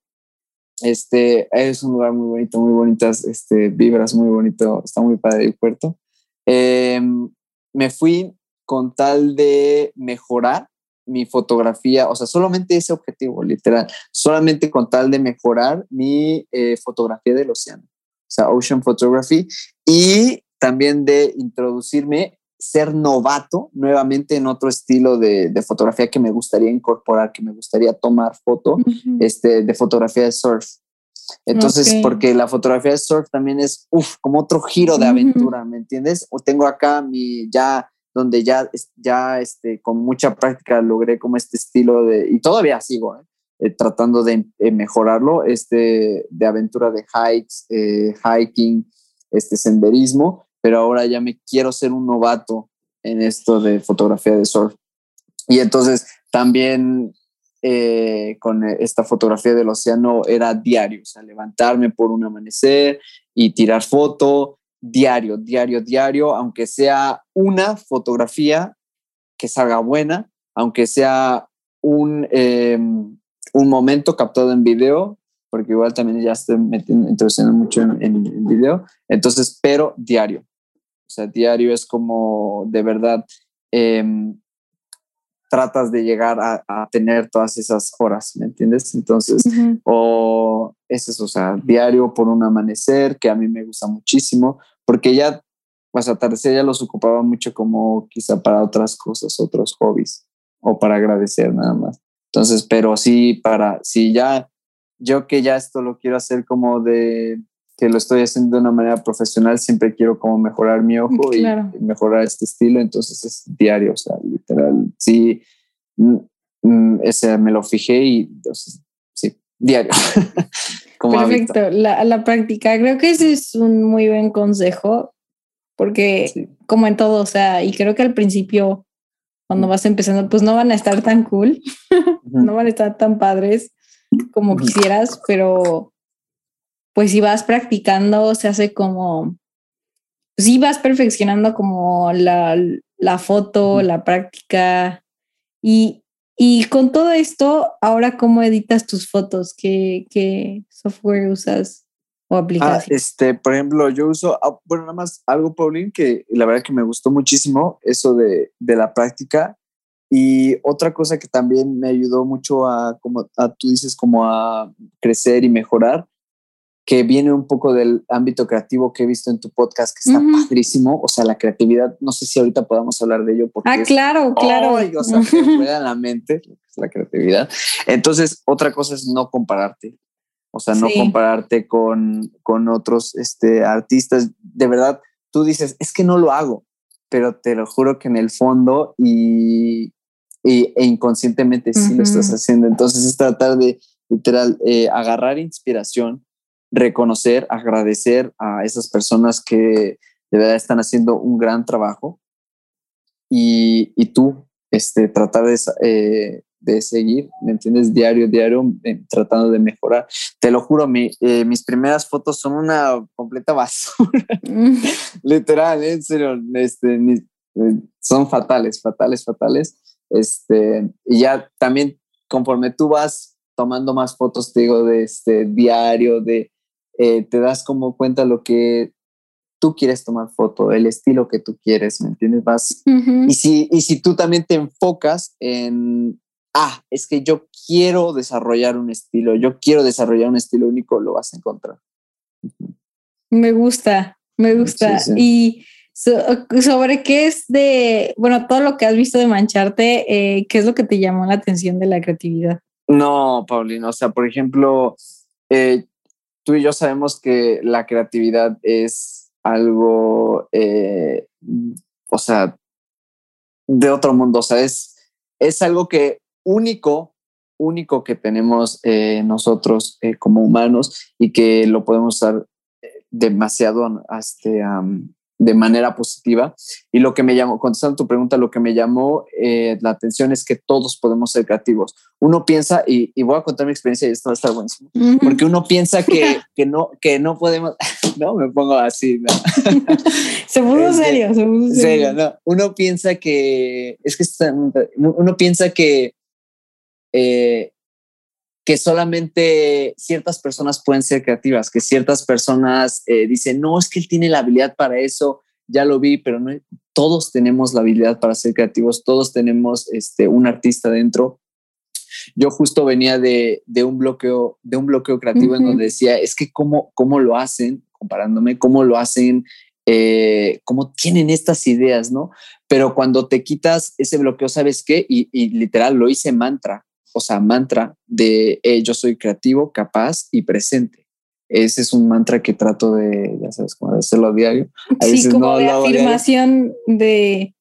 este, es un lugar muy bonito, muy bonitas este, vibras, muy bonito, está muy padre el puerto. Em, me fui con tal de mejorar mi fotografía, o sea, solamente ese objetivo, literal, solamente con tal de mejorar mi eh, fotografía del océano, o sea, Ocean Photography, y también de introducirme, ser novato nuevamente en otro estilo de, fotografía que me gustaría incorporar, que me gustaría tomar foto, este, de fotografía de surf. Entonces, porque la fotografía de surf también es, uff, como otro giro de aventura, ¿me entiendes? O tengo acá mi ya donde ya, ya este, con mucha práctica logré como este estilo de, y todavía sigo, ¿eh? Eh, tratando de eh, mejorarlo, este, de aventura de hikes, hiking, este senderismo, pero ahora ya me quiero ser un novato en esto de fotografía de surf. Y entonces también con esta fotografía del océano era diario, o sea, levantarme por un amanecer y tirar foto, diario, diario, diario, aunque sea una fotografía que salga buena, aunque sea un, em, un momento captado en video, porque igual también ya estoy metiendo, introduciendo mucho en, video. Entonces, pero diario. O sea, diario es como de verdad em, tratas de llegar a, tener todas esas horas, ¿me entiendes? Entonces, o ese es, o sea, diario por un amanecer, que a mí me gusta muchísimo, porque ya, pues atardecer ya los ocupaba mucho como quizá para otras cosas, otros hobbies, o para agradecer nada más. Entonces, pero sí, para, si ya, yo que ya esto lo quiero hacer como de, que lo estoy haciendo de una manera profesional, siempre quiero como mejorar mi ojo y mejorar este estilo, entonces es diario, o sea, literal, sí, mm, mm, ese me lo fijé y entonces, sí, diario. <laughs> Perfecto, la, la, práctica, creo que ese es un muy buen consejo, porque como en todo, o sea, y creo que al principio, cuando vas empezando, pues no van a estar tan cool, <laughs> no van a estar tan padres como quisieras, pero pues si vas practicando, se hace como, si pues vas perfeccionando como la, la foto, la práctica. Y, y, con todo esto, ahora, ¿cómo editas tus fotos? ¿Qué, qué software usas o ah, aplicación? este, por ejemplo, yo uso, ah, bueno, nada más algo, Pauline, que la verdad que me gustó muchísimo, eso de, de la práctica. Y otra cosa que también me ayudó mucho a, como a, tú dices, como a crecer y mejorar, que viene un poco del ámbito creativo que he visto en tu podcast, que está padrísimo. O sea, la creatividad, no sé si ahorita podamos hablar de ello. Porque ah, claro, claro. o sea, que <laughs> en la mente, la creatividad. Entonces, otra cosa es no compararte. O sea, no compararte con, con otros este, artistas. De verdad, tú dices, es que no lo hago, pero te lo juro que en el fondo y, e inconscientemente sí lo estás haciendo. Entonces, es tratar de literal eh, agarrar inspiración reconocer, agradecer a esas personas que de verdad están haciendo un gran trabajo y, y tú este, tratar de, eh, de, seguir, ¿me entiendes? Diario, diario, eh, tratando de mejorar. Te lo juro, mi, eh, mis primeras fotos son una completa basura. <laughs> <laughs> Literal, en serio, este, son fatales, fatales, fatales. Este, y ya también conforme tú vas tomando más fotos, te digo, de este diario, de eh, te das como cuenta lo que tú quieres tomar foto, el estilo que tú quieres, ¿me entiendes? Vas, y, si, y si tú también te enfocas en, ah, es que yo quiero desarrollar un estilo, yo quiero desarrollar un estilo único, lo vas a encontrar. Me gusta, me gusta. Y sobre qué es de, bueno, todo lo que has visto de mancharte, eh, ¿qué es lo que te llamó la atención de la creatividad? No, Paulina, o sea, por ejemplo, eh, tú y yo sabemos que la creatividad es algo, eh, o sea, de otro mundo, o sea, es, algo que único, único que tenemos eh, nosotros eh, como humanos y que lo podemos usar demasiado este, de manera positiva. Y lo que me llamó, contestando tu pregunta, lo que me llamó eh, la atención es que todos podemos ser creativos. Uno piensa, y, voy a contar mi experiencia y esto va a estar buenísimo, porque uno piensa que, <laughs> que, no, que no podemos, <laughs> no, me pongo así, ¿no? <laughs> se puso serio, se puso serio. no. Uno piensa que, es que uno piensa que eh, que solamente ciertas personas pueden ser creativas, que ciertas personas eh, dicen, no, es que él tiene la habilidad para eso, ya lo vi, pero no, todos tenemos la habilidad para ser creativos, todos tenemos este, un artista dentro. Yo justo venía de, de un bloqueo, de un bloqueo creativo en donde decía, es que cómo, cómo lo hacen, comparándome, cómo lo hacen, eh, cómo tienen estas ideas, ¿no? Pero cuando te quitas ese bloqueo, ¿sabes qué? Y, y literal, lo hice mantra o sea, mantra de yo soy creativo, capaz y presente. Ese es un mantra que trato de, ya sabes, como de hacerlo a diario. sí, como de afirmación de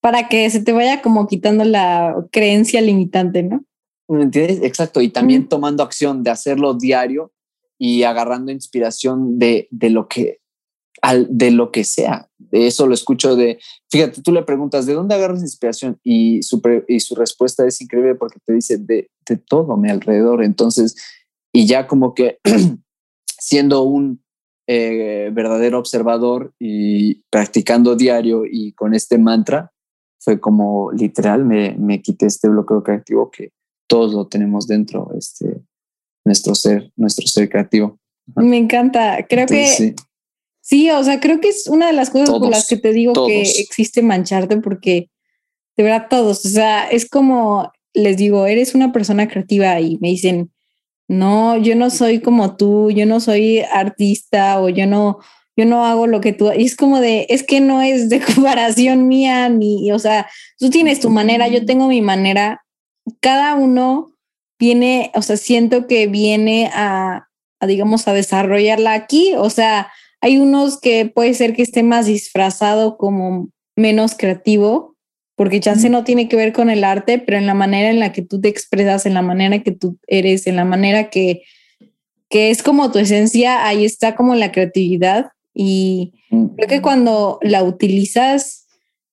para que se te vaya como quitando la creencia limitante, ¿no? ¿Me entiendes? Exacto. Y también tomando acción de hacerlo diario y agarrando inspiración de, de lo que de lo que sea. De eso lo escucho de, fíjate, tú le preguntas, ¿de dónde agarras inspiración? Y su, y su respuesta es increíble porque te dice de, de todo a mi alrededor. Entonces, y ya como que <clears throat> siendo un eh, verdadero observador y practicando diario y con este mantra, fue como literal, me, me quité este bloqueo creativo que todos lo tenemos dentro, este, nuestro ser, nuestro ser creativo. Me encanta, creo que sí. O sea, creo que es una de las cosas por las que te digo que existe mancharte porque de verdad todos, o sea, es como les digo, eres una persona creativa y me dicen, no, yo no soy como tú, yo no soy artista o yo no, yo no hago lo que tú, y es como de, es que no es <laughs> de comparación mía, ni, o sea, tú tienes tu manera, yo tengo mi manera, cada uno viene, o sea, siento que viene a, a digamos, a desarrollarla aquí, o sea, hay unos que puede ser que esté más disfrazado como menos creativo, porque chance no tiene que ver con el arte, pero en la manera en la que tú te expresas, en la manera que tú eres, en la manera que, que es como tu esencia, ahí está como la creatividad. Y creo que cuando la utilizas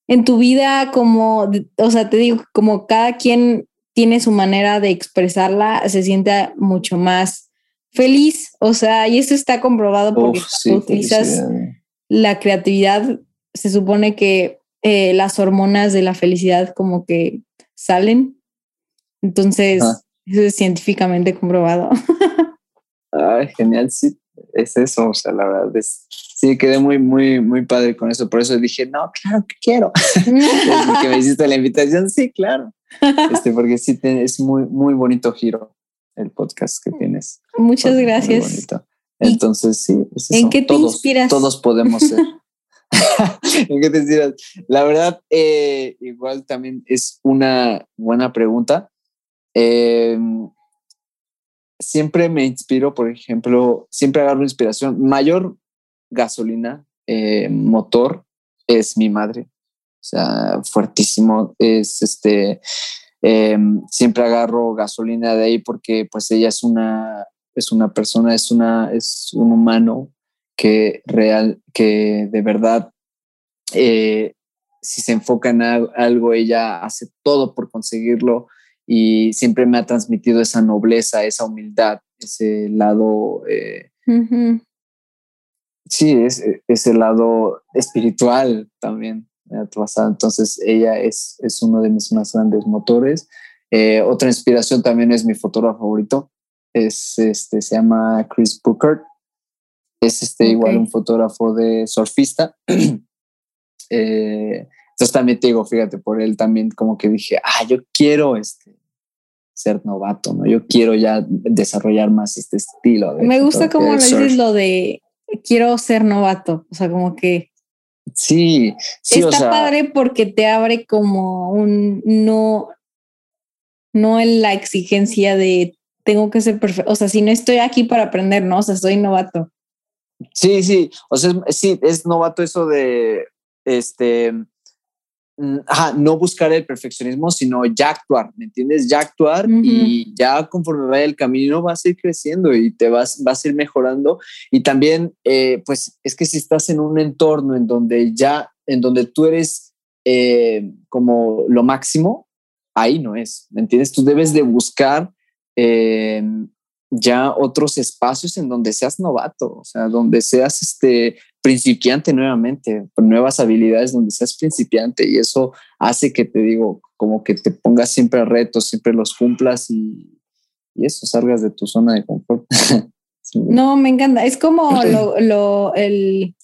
en tu vida, como, o sea, te digo, como cada quien tiene su manera de expresarla, se siente mucho más feliz. O sea, y eso está comprobado porque utilizas la creatividad, se supone que eh, las hormonas de la felicidad como que salen. Entonces, eso es científicamente comprobado. <laughs> Ay, genial, sí, es eso, o sea, la verdad es, sí, quedé muy, muy, muy padre con eso, por eso dije, no, claro que quiero. <laughs> que me hiciste la invitación, sí, claro. <laughs> Este, porque sí, es muy, muy bonito giro el podcast que tienes. Muchas gracias. Entonces, sí, <laughs> <laughs> ¿en qué te inspiras? Todos podemos ser. ¿En qué te La verdad, eh, igual también es una buena pregunta. Em, siempre me inspiro, por ejemplo, siempre agarro inspiración. Mayor gasolina, eh, motor, es mi madre. O sea, fuertísimo. Es este. Em, siempre agarro gasolina de ahí porque pues ella es una, es una persona, es, una, es un humano que real, que de verdad, eh, si se enfoca en algo, ella hace todo por conseguirlo y siempre me ha transmitido esa nobleza, esa humildad, ese lado, eh, sí, es, ese lado espiritual también. Entonces ella es, es uno de mis más grandes motores. Eh, otra inspiración también es mi fotógrafo favorito, es, este, se llama Chris Booker es este, igual un fotógrafo de surfista. <clears throat> eh, entonces también te digo, fíjate, por él también como que dije, ah, yo quiero este, ser novato, ¿no? Yo quiero ya desarrollar más este estilo. Me gusta como lo dices lo de quiero ser novato, o sea, como que... Sí, sí Está padre porque te abre como un no, no en la exigencia de tengo que ser perfecto, o sea, si no estoy aquí para aprender, ¿no? O sea, soy novato. Sí, sí, o sea, sí, es novato eso de, este, mm, no buscar el perfeccionismo, sino ya actuar, ¿me entiendes? Ya actuar y ya conforme vaya el camino vas a ir creciendo y te vas, vas a ir mejorando. Y también, eh, pues, es que si estás en un entorno en donde ya, en donde tú eres eh, como lo máximo, ahí no es, ¿me entiendes? Tú debes de buscar eh, ya otros espacios en donde seas novato, o sea, donde seas este principiante nuevamente, nuevas habilidades donde seas principiante y eso hace que te digo, como que te pongas siempre a retos, siempre los cumplas y, y eso, salgas de tu zona de confort. <laughs> no, me encanta, es como <clears throat> lo, lo, el,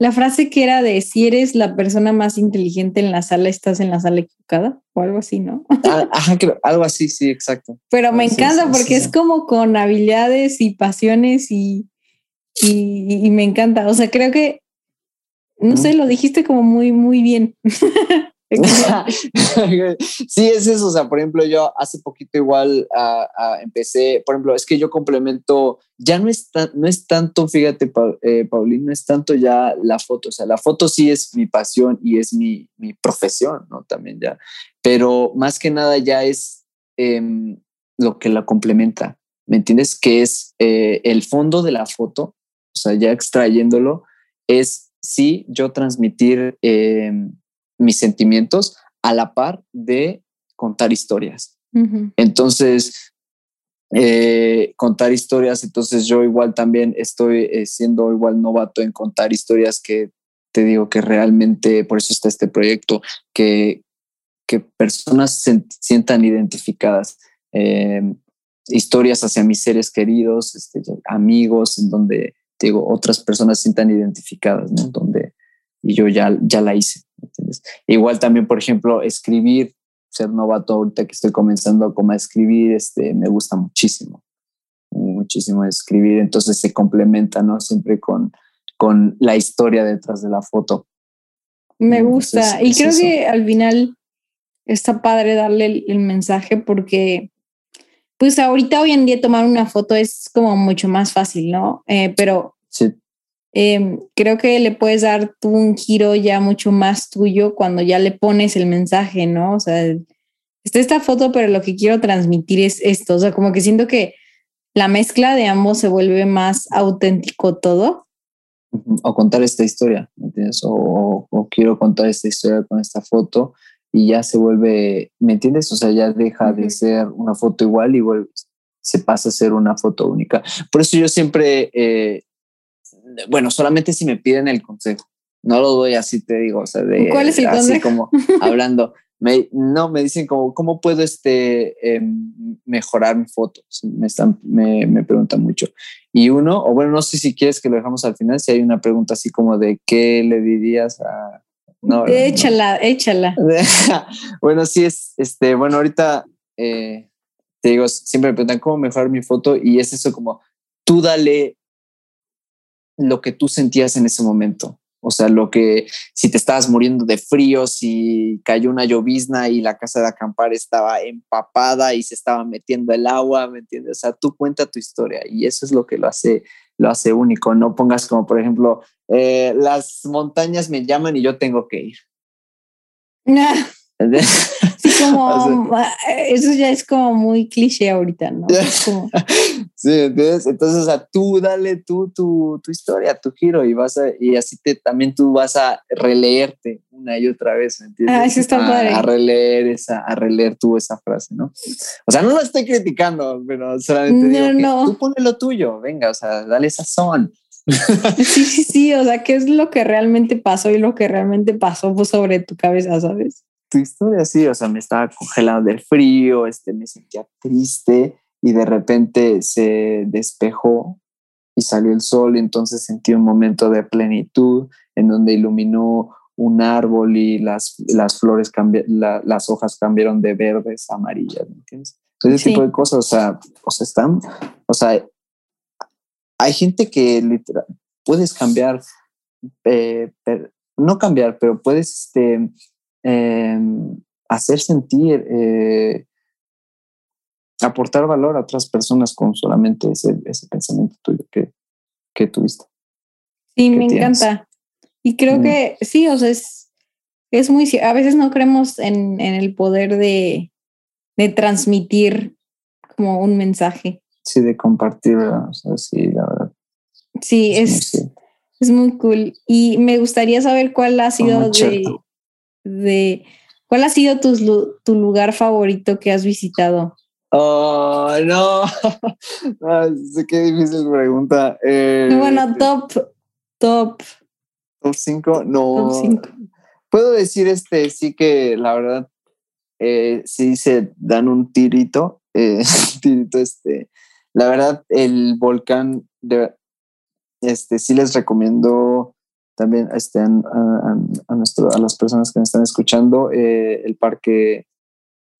la frase que era de si eres la persona más inteligente en la sala, estás en la sala equivocada o algo así, ¿no? Ah, ajá, algo así, sí, exacto. Pero me encanta porque es como con habilidades y pasiones y, y, me encanta. O sea, creo que, no sé, lo dijiste como muy, muy bien. <laughs> <laughs> <laughs> sí, es eso. O sea, por ejemplo, yo hace poquito igual empecé, por ejemplo, es que yo complemento, ya no es, no es tanto, fíjate, eh, Paulín, no es tanto ya la foto. O sea, la foto sí es mi pasión y es mi, mi profesión, ¿no? También ya. Pero más que nada ya es em, lo que la complementa. ¿Me entiendes? Que es eh, el fondo de la foto, o sea, ya extrayéndolo, es sí yo transmitir. Mis sentimientos a la par de contar historias. Entonces, eh, contar historias, entonces yo igual también estoy eh, siendo igual novato en contar historias que te digo que realmente, por eso está este proyecto, que que personas se sientan identificadas. Em, historias hacia mis seres queridos, este, amigos, en donde digo, otras personas sientan identificadas, ¿no? Donde, y yo ya, ya la hice. ¿entiendes? Igual también, por ejemplo, escribir, ser novato ahorita que estoy comenzando como a escribir, este, me gusta muchísimo, muchísimo escribir, entonces se complementa, ¿no? Siempre con, con la historia detrás de la foto. Me gusta, y creo que al final está padre darle el mensaje porque pues ahorita hoy en día tomar una foto es como mucho más fácil, ¿no? Eh, pero sí. Em, creo que le puedes dar tú un giro ya mucho más tuyo cuando ya le pones el mensaje, ¿no? O sea, está esta foto, pero lo que quiero transmitir es esto. O sea, como que siento que la mezcla de ambos se vuelve más auténtico todo. O contar esta historia, ¿me entiendes? O, o quiero contar esta historia con esta foto y ya se vuelve, ¿me entiendes? O sea, ya deja de ser una foto igual y se pasa a ser una foto única. Por eso yo siempre, eh, bueno, solamente si me piden el consejo, no lo doy así, te digo, o sea, de, ¿Cuál es el así como <laughs> hablando. Me, no, me dicen como, ¿cómo puedo este, em, mejorar mi foto? Me, están, me, me preguntan mucho. Y uno, o bueno, no sé si quieres que lo dejamos al final, si hay una pregunta así como de qué le dirías a, no, échala, échala. <laughs> bueno, sí es, este, bueno, ahorita eh, te digo, siempre me preguntan cómo mejorar mi foto y es eso como, tú dale lo que tú sentías en ese momento. O sea, lo que, si te estabas muriendo de frío, si cayó una llovizna y la casa de acampar estaba empapada y se estaba metiendo el agua, ¿me entiendes? O sea, tú cuenta tu historia y eso es lo que lo hace lo hace único. No pongas como, por ejemplo, eh, las montañas me llaman y yo tengo que ir. <laughs> <laughs> como, <laughs> eso ya es como muy cliché ahorita, ¿no? <laughs> sí, entonces, entonces, o sea, tú dale tú tu, tu historia, tu giro y vas a, y así te, también tú vas a releerte una y otra vez, ¿entiendes? Ah, eso está a, padre. A releer esa, a releer tú esa frase, ¿no? O sea, no lo estoy criticando, pero solamente digo que no. tú pones lo tuyo, venga, o sea, dale sazón. Sí, sí, <laughs> sí, o sea, ¿qué es lo que realmente pasó y lo que realmente pasó pues, sobre tu cabeza, sabes? Tu historia, sí, o sea, me estaba congelando del frío, este, me sentía triste y de repente se despejó y salió el sol y entonces sentí un momento de plenitud en donde iluminó un árbol y las, las flores cambiaron, las hojas cambiaron de verdes a amarillas, ¿me entiendes? Ese tipo de cosas, o sea, o sea, están, o sea, hay gente que literal, puedes cambiar, eh, no cambiar, pero puedes este, Em, hacer sentir, eh, aportar valor a otras personas con solamente ese, ese pensamiento tuyo que, que tuviste. Sí, me encanta. Y creo mm. que sí, o sea, es, es muy, a veces no creemos en, en el poder de, de, transmitir como un mensaje. Sí, de compartir, o sea, sí, la verdad. Sí, es, es, muy, es muy cool. Y me gustaría saber cuál ha sido de, de cuál ha sido tu, tu lugar favorito que has visitado. Oh, no. <laughs> qué difícil pregunta. Eh, bueno, top, top. Top 5, no. Puedo decir este, sí que la verdad, eh, sí se dan un tirito, <laughs> eh, tirito este. La verdad, el volcán, de, este, sí les recomiendo también este, a, a, nuestro, a las personas que me están escuchando eh, el parque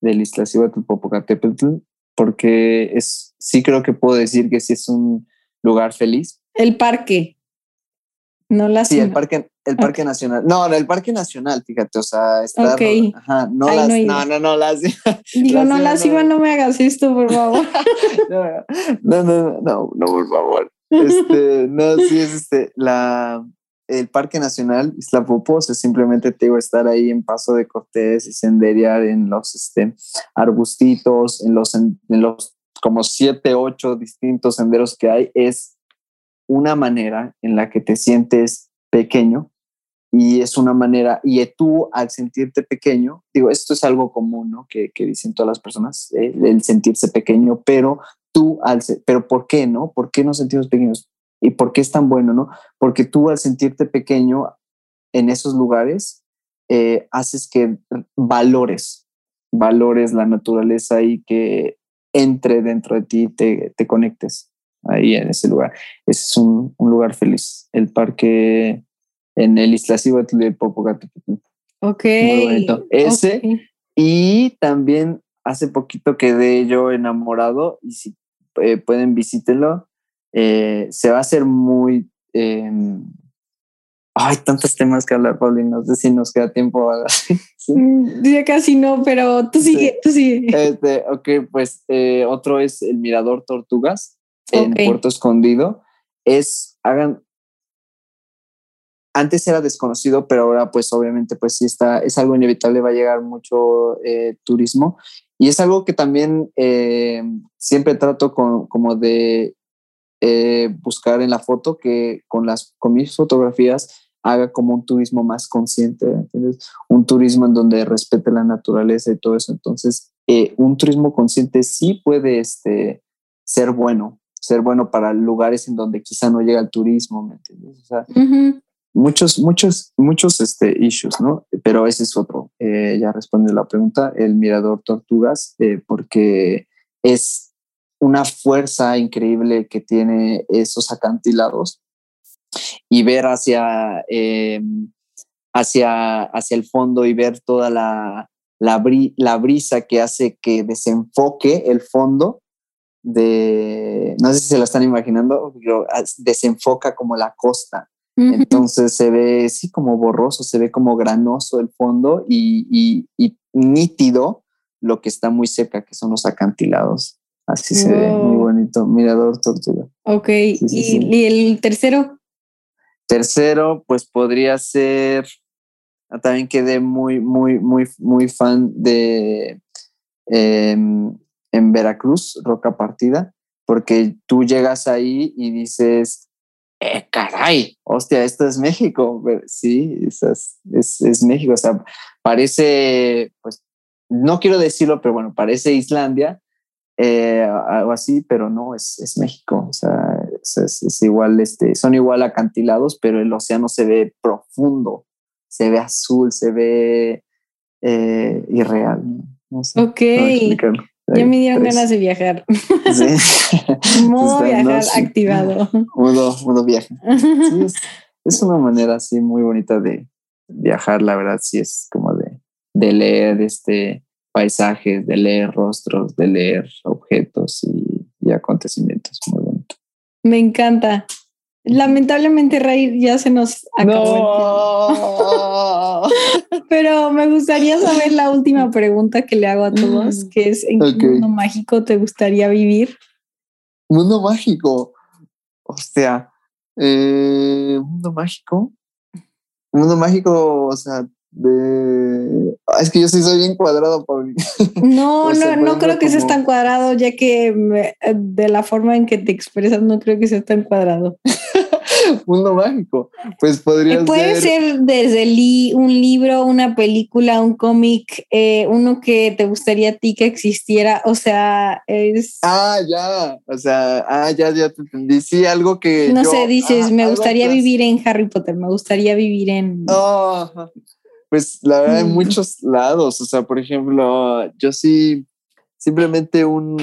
del Iztaccíhuatl Popocatépetl, porque es, sí creo que puedo decir que sí es un lugar feliz. El parque, no la Sí, el parque, el parque nacional. No, el parque nacional, fíjate, o sea, está. Ajá, no las. No, no, no, las. <laughs> Digo, no las iba, no me hagas esto, por favor. <laughs> no, no, no, no, no, por favor. Este, no, sí es este, la, el Parque Nacional Isla Popos es simplemente te digo, estar ahí en Paso de Cortés y senderear en los este, arbustitos, en los, en, los como siete, ocho distintos senderos que hay, es una manera en la que te sientes pequeño y es una manera, y tú al sentirte pequeño, digo, esto es algo común, ¿no? Que, que dicen todas las personas, el sentirse pequeño, pero tú al, pero ¿por qué no? ¿Por qué nos sentimos pequeños? ¿Y por qué es tan bueno, no? Porque tú al sentirte pequeño en esos lugares, eh, haces que valores, valores la naturaleza y que entre dentro de ti, te, te conectes ahí en ese lugar. Ese es un, un lugar feliz. El parque en el Iztaccíhuatl de Popocatépetl. Ok. Muy bonito. Ese, y también hace poquito quedé yo enamorado y si eh, pueden visítenlo. Eh, se va a hacer muy... eh, hay tantos temas que hablar, Paulina. No sé si nos queda tiempo. <laughs> Sí. Mm, Ya casi no, pero tú sigue, tú sigue. Este, ok, pues eh, otro es el Mirador Tortugas en. Puerto Escondido. Es, hagan, antes era desconocido, pero ahora pues obviamente pues sí está, es algo inevitable, va a llegar mucho eh, turismo y es algo que también eh, siempre trato con, como de eh, buscar en la foto que con las con mis fotografías haga como un turismo más consciente, ¿entiendes? Un turismo en donde respete la naturaleza y todo eso. Entonces, eh, un turismo consciente sí puede este, ser bueno, ser bueno para lugares en donde quizá no llega el turismo, ¿me entiendes? O sea, Ujú. muchos, muchos, muchos este, issues, ¿no? Pero ese es otro. Eh, ya responde la pregunta, el mirador tortugas, eh, porque es una fuerza increíble que tiene esos acantilados y ver hacia, eh, hacia, hacia el fondo y ver toda la, la, bri- la brisa que hace que desenfoque el fondo de, no sé si se la están imaginando, pero desenfoca como la costa. Entonces se ve, sí, como borroso, se ve como granoso el fondo y, y- y nítido lo que está muy cerca, que son los acantilados. Así se ve, muy bonito. Mirador Tortuga. Ok, sí, ¿Y, sí. y el tercero? Tercero, pues podría ser, ah, también quedé muy, muy, muy, muy fan de em, en Veracruz, Roca Partida, porque tú llegas ahí y dices, eh, caray, hostia, esto es México. Pero Sí, es, es, es México. O sea, parece, pues, no quiero decirlo, pero bueno, parece Islandia, eh, algo así, pero no, es, es México. O sea, es, es- igual, este, son igual acantilados, pero el océano se ve profundo, se ve azul, se ve eh, irreal. No, No sé. Ok. explicarlo. Ya me dieron ganas de viajar. <laughs> Sí. Modo no, viajar activado. Modo, modo viaje. Sí, es, <laughs> es una manera así muy bonita de viajar, la verdad, sí es como de, de leer este paisajes, de leer rostros, de leer objetos y, y acontecimientos. Muy bonito. Me encanta. Lamentablemente, Ray, ya se nos acabó el tiempo. <laughs> Pero me gustaría saber la última pregunta que le hago a todos, que es ¿en qué mundo mágico te gustaría vivir? Mundo mágico. Hostia. Eh, mundo mágico. Mundo mágico, o sea, de. Es que yo sí soy bien cuadrado, Pauli. <laughs> No, no, no por creo que seas como- tan cuadrado, ya que me- de la forma en que te expresas, no creo que seas tan cuadrado. <laughs> mundo mágico. Pues podría Eh, Puede ser. ser desde li- un libro, una película, un cómic, eh, uno que te gustaría a ti que existiera. O sea, es. Ah, ya. O sea, ah, ya, ya te entendí. Sí, algo que. no yo- sé, dices, ah, me gustaría vivir en Harry Potter, me gustaría vivir en. Ajá. Pues la verdad, en muchos lados. O sea, por ejemplo, yo sí, simplemente un.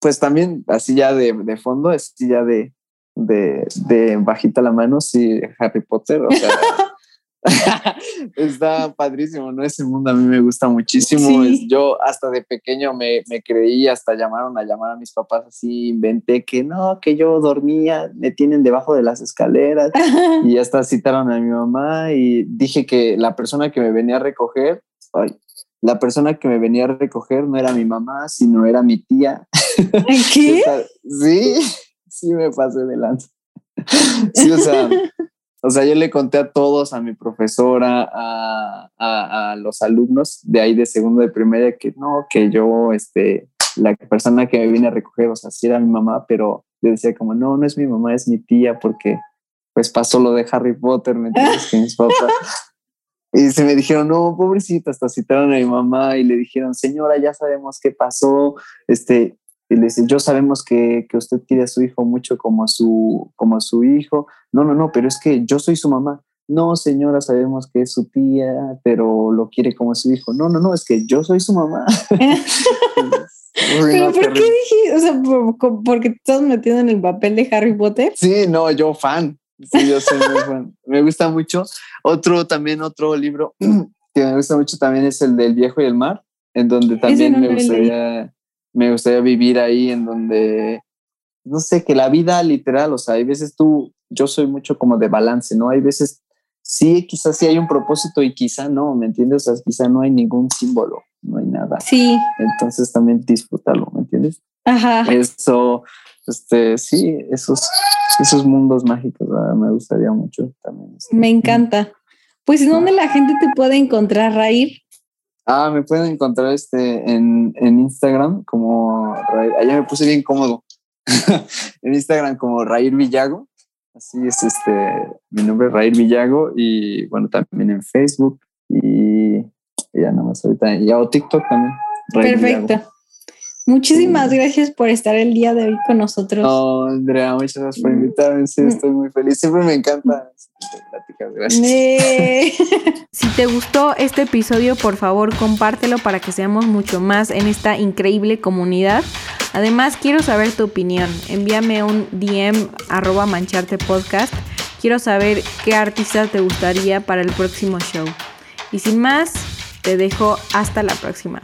Pues también, así ya de, de fondo, así ya de, de, de bajita la mano, sí, Harry Potter. O sea. <laughs> <laughs> Está padrísimo, ¿no? Ese mundo a mí me gusta muchísimo. Sí. Yo hasta de pequeño me, me creí, hasta llamaron a llamar a mis papás así, inventé que no, que yo dormía, me tienen debajo de las escaleras <laughs> y hasta citaron a mi mamá y dije que la persona que me venía a recoger, ay, la persona que me venía a recoger no era mi mamá, sino era mi tía. <laughs> ¿Qué? Sí, sí me pasé de lanza. Sí, o sea, o sea, yo le conté a todos, a mi profesora, a, a- a los alumnos de ahí de segundo de primaria, que no, que yo, este, la persona que me viene a recoger, o sea, sí era mi mamá, pero yo decía como, no, no es mi mamá, es mi tía, porque pues pasó lo de Harry Potter, ¿me entiendes? Que mis papás... <laughs> Y se me dijeron, no, pobrecita, hasta citaron a mi mamá y le dijeron, señora, ya sabemos qué pasó, este, y le dice, yo sabemos que, que usted quiere a su hijo mucho como a su, como a su hijo. No, no, no, pero es que yo soy su mamá. no señora, sabemos que es su tía, pero lo quiere como su hijo. No, no, no, es que yo soy su mamá. <laughs> <laughs> ¿Pero por qué dije? O sea, ¿porque estás metiendo en el papel de Harry Potter? Sí, no, yo fan. Sí, yo soy muy fan. Me gusta mucho. Otro, también otro libro <clears throat> que me gusta mucho también es el del viejo y el mar, en donde también me gustaría, me gustaría vivir ahí, en donde, no sé, que la vida literal, o sea, hay veces tú, yo soy mucho como de balance, ¿no? Hay veces sí, quizás sí hay un propósito y quizá no, ¿me entiendes? O sea, quizá no hay ningún símbolo, no hay nada. Sí. Entonces también disfrutarlo, ¿me entiendes? Ajá. Eso, este, sí, esos, esos mundos mágicos, me gustaría mucho también. Este. Me encanta. Pues, ¿dónde la gente te puede encontrar, Rair? Ah, me pueden encontrar este, en, en Instagram como. Allá me puse bien cómodo. <laughs> en Instagram como Rair Villago. Así es, este, mi nombre es Rair Villago y bueno, también en Facebook y, ya nada más ahorita, y a TikTok también. Perfecto. Muchísimas gracias por estar el día de hoy con nosotros. No, Andrea, muchas gracias por invitarme. Sí, mm. estoy muy feliz. Siempre me encanta platicar. Gracias. <laughs> si te gustó este episodio, por favor, compártelo para que seamos mucho más en esta increíble comunidad. Además, quiero saber tu opinión. Envíame un DM arroba mancharte podcast. Quiero saber qué artista te gustaría para el próximo show. Y sin más, te dejo hasta la próxima.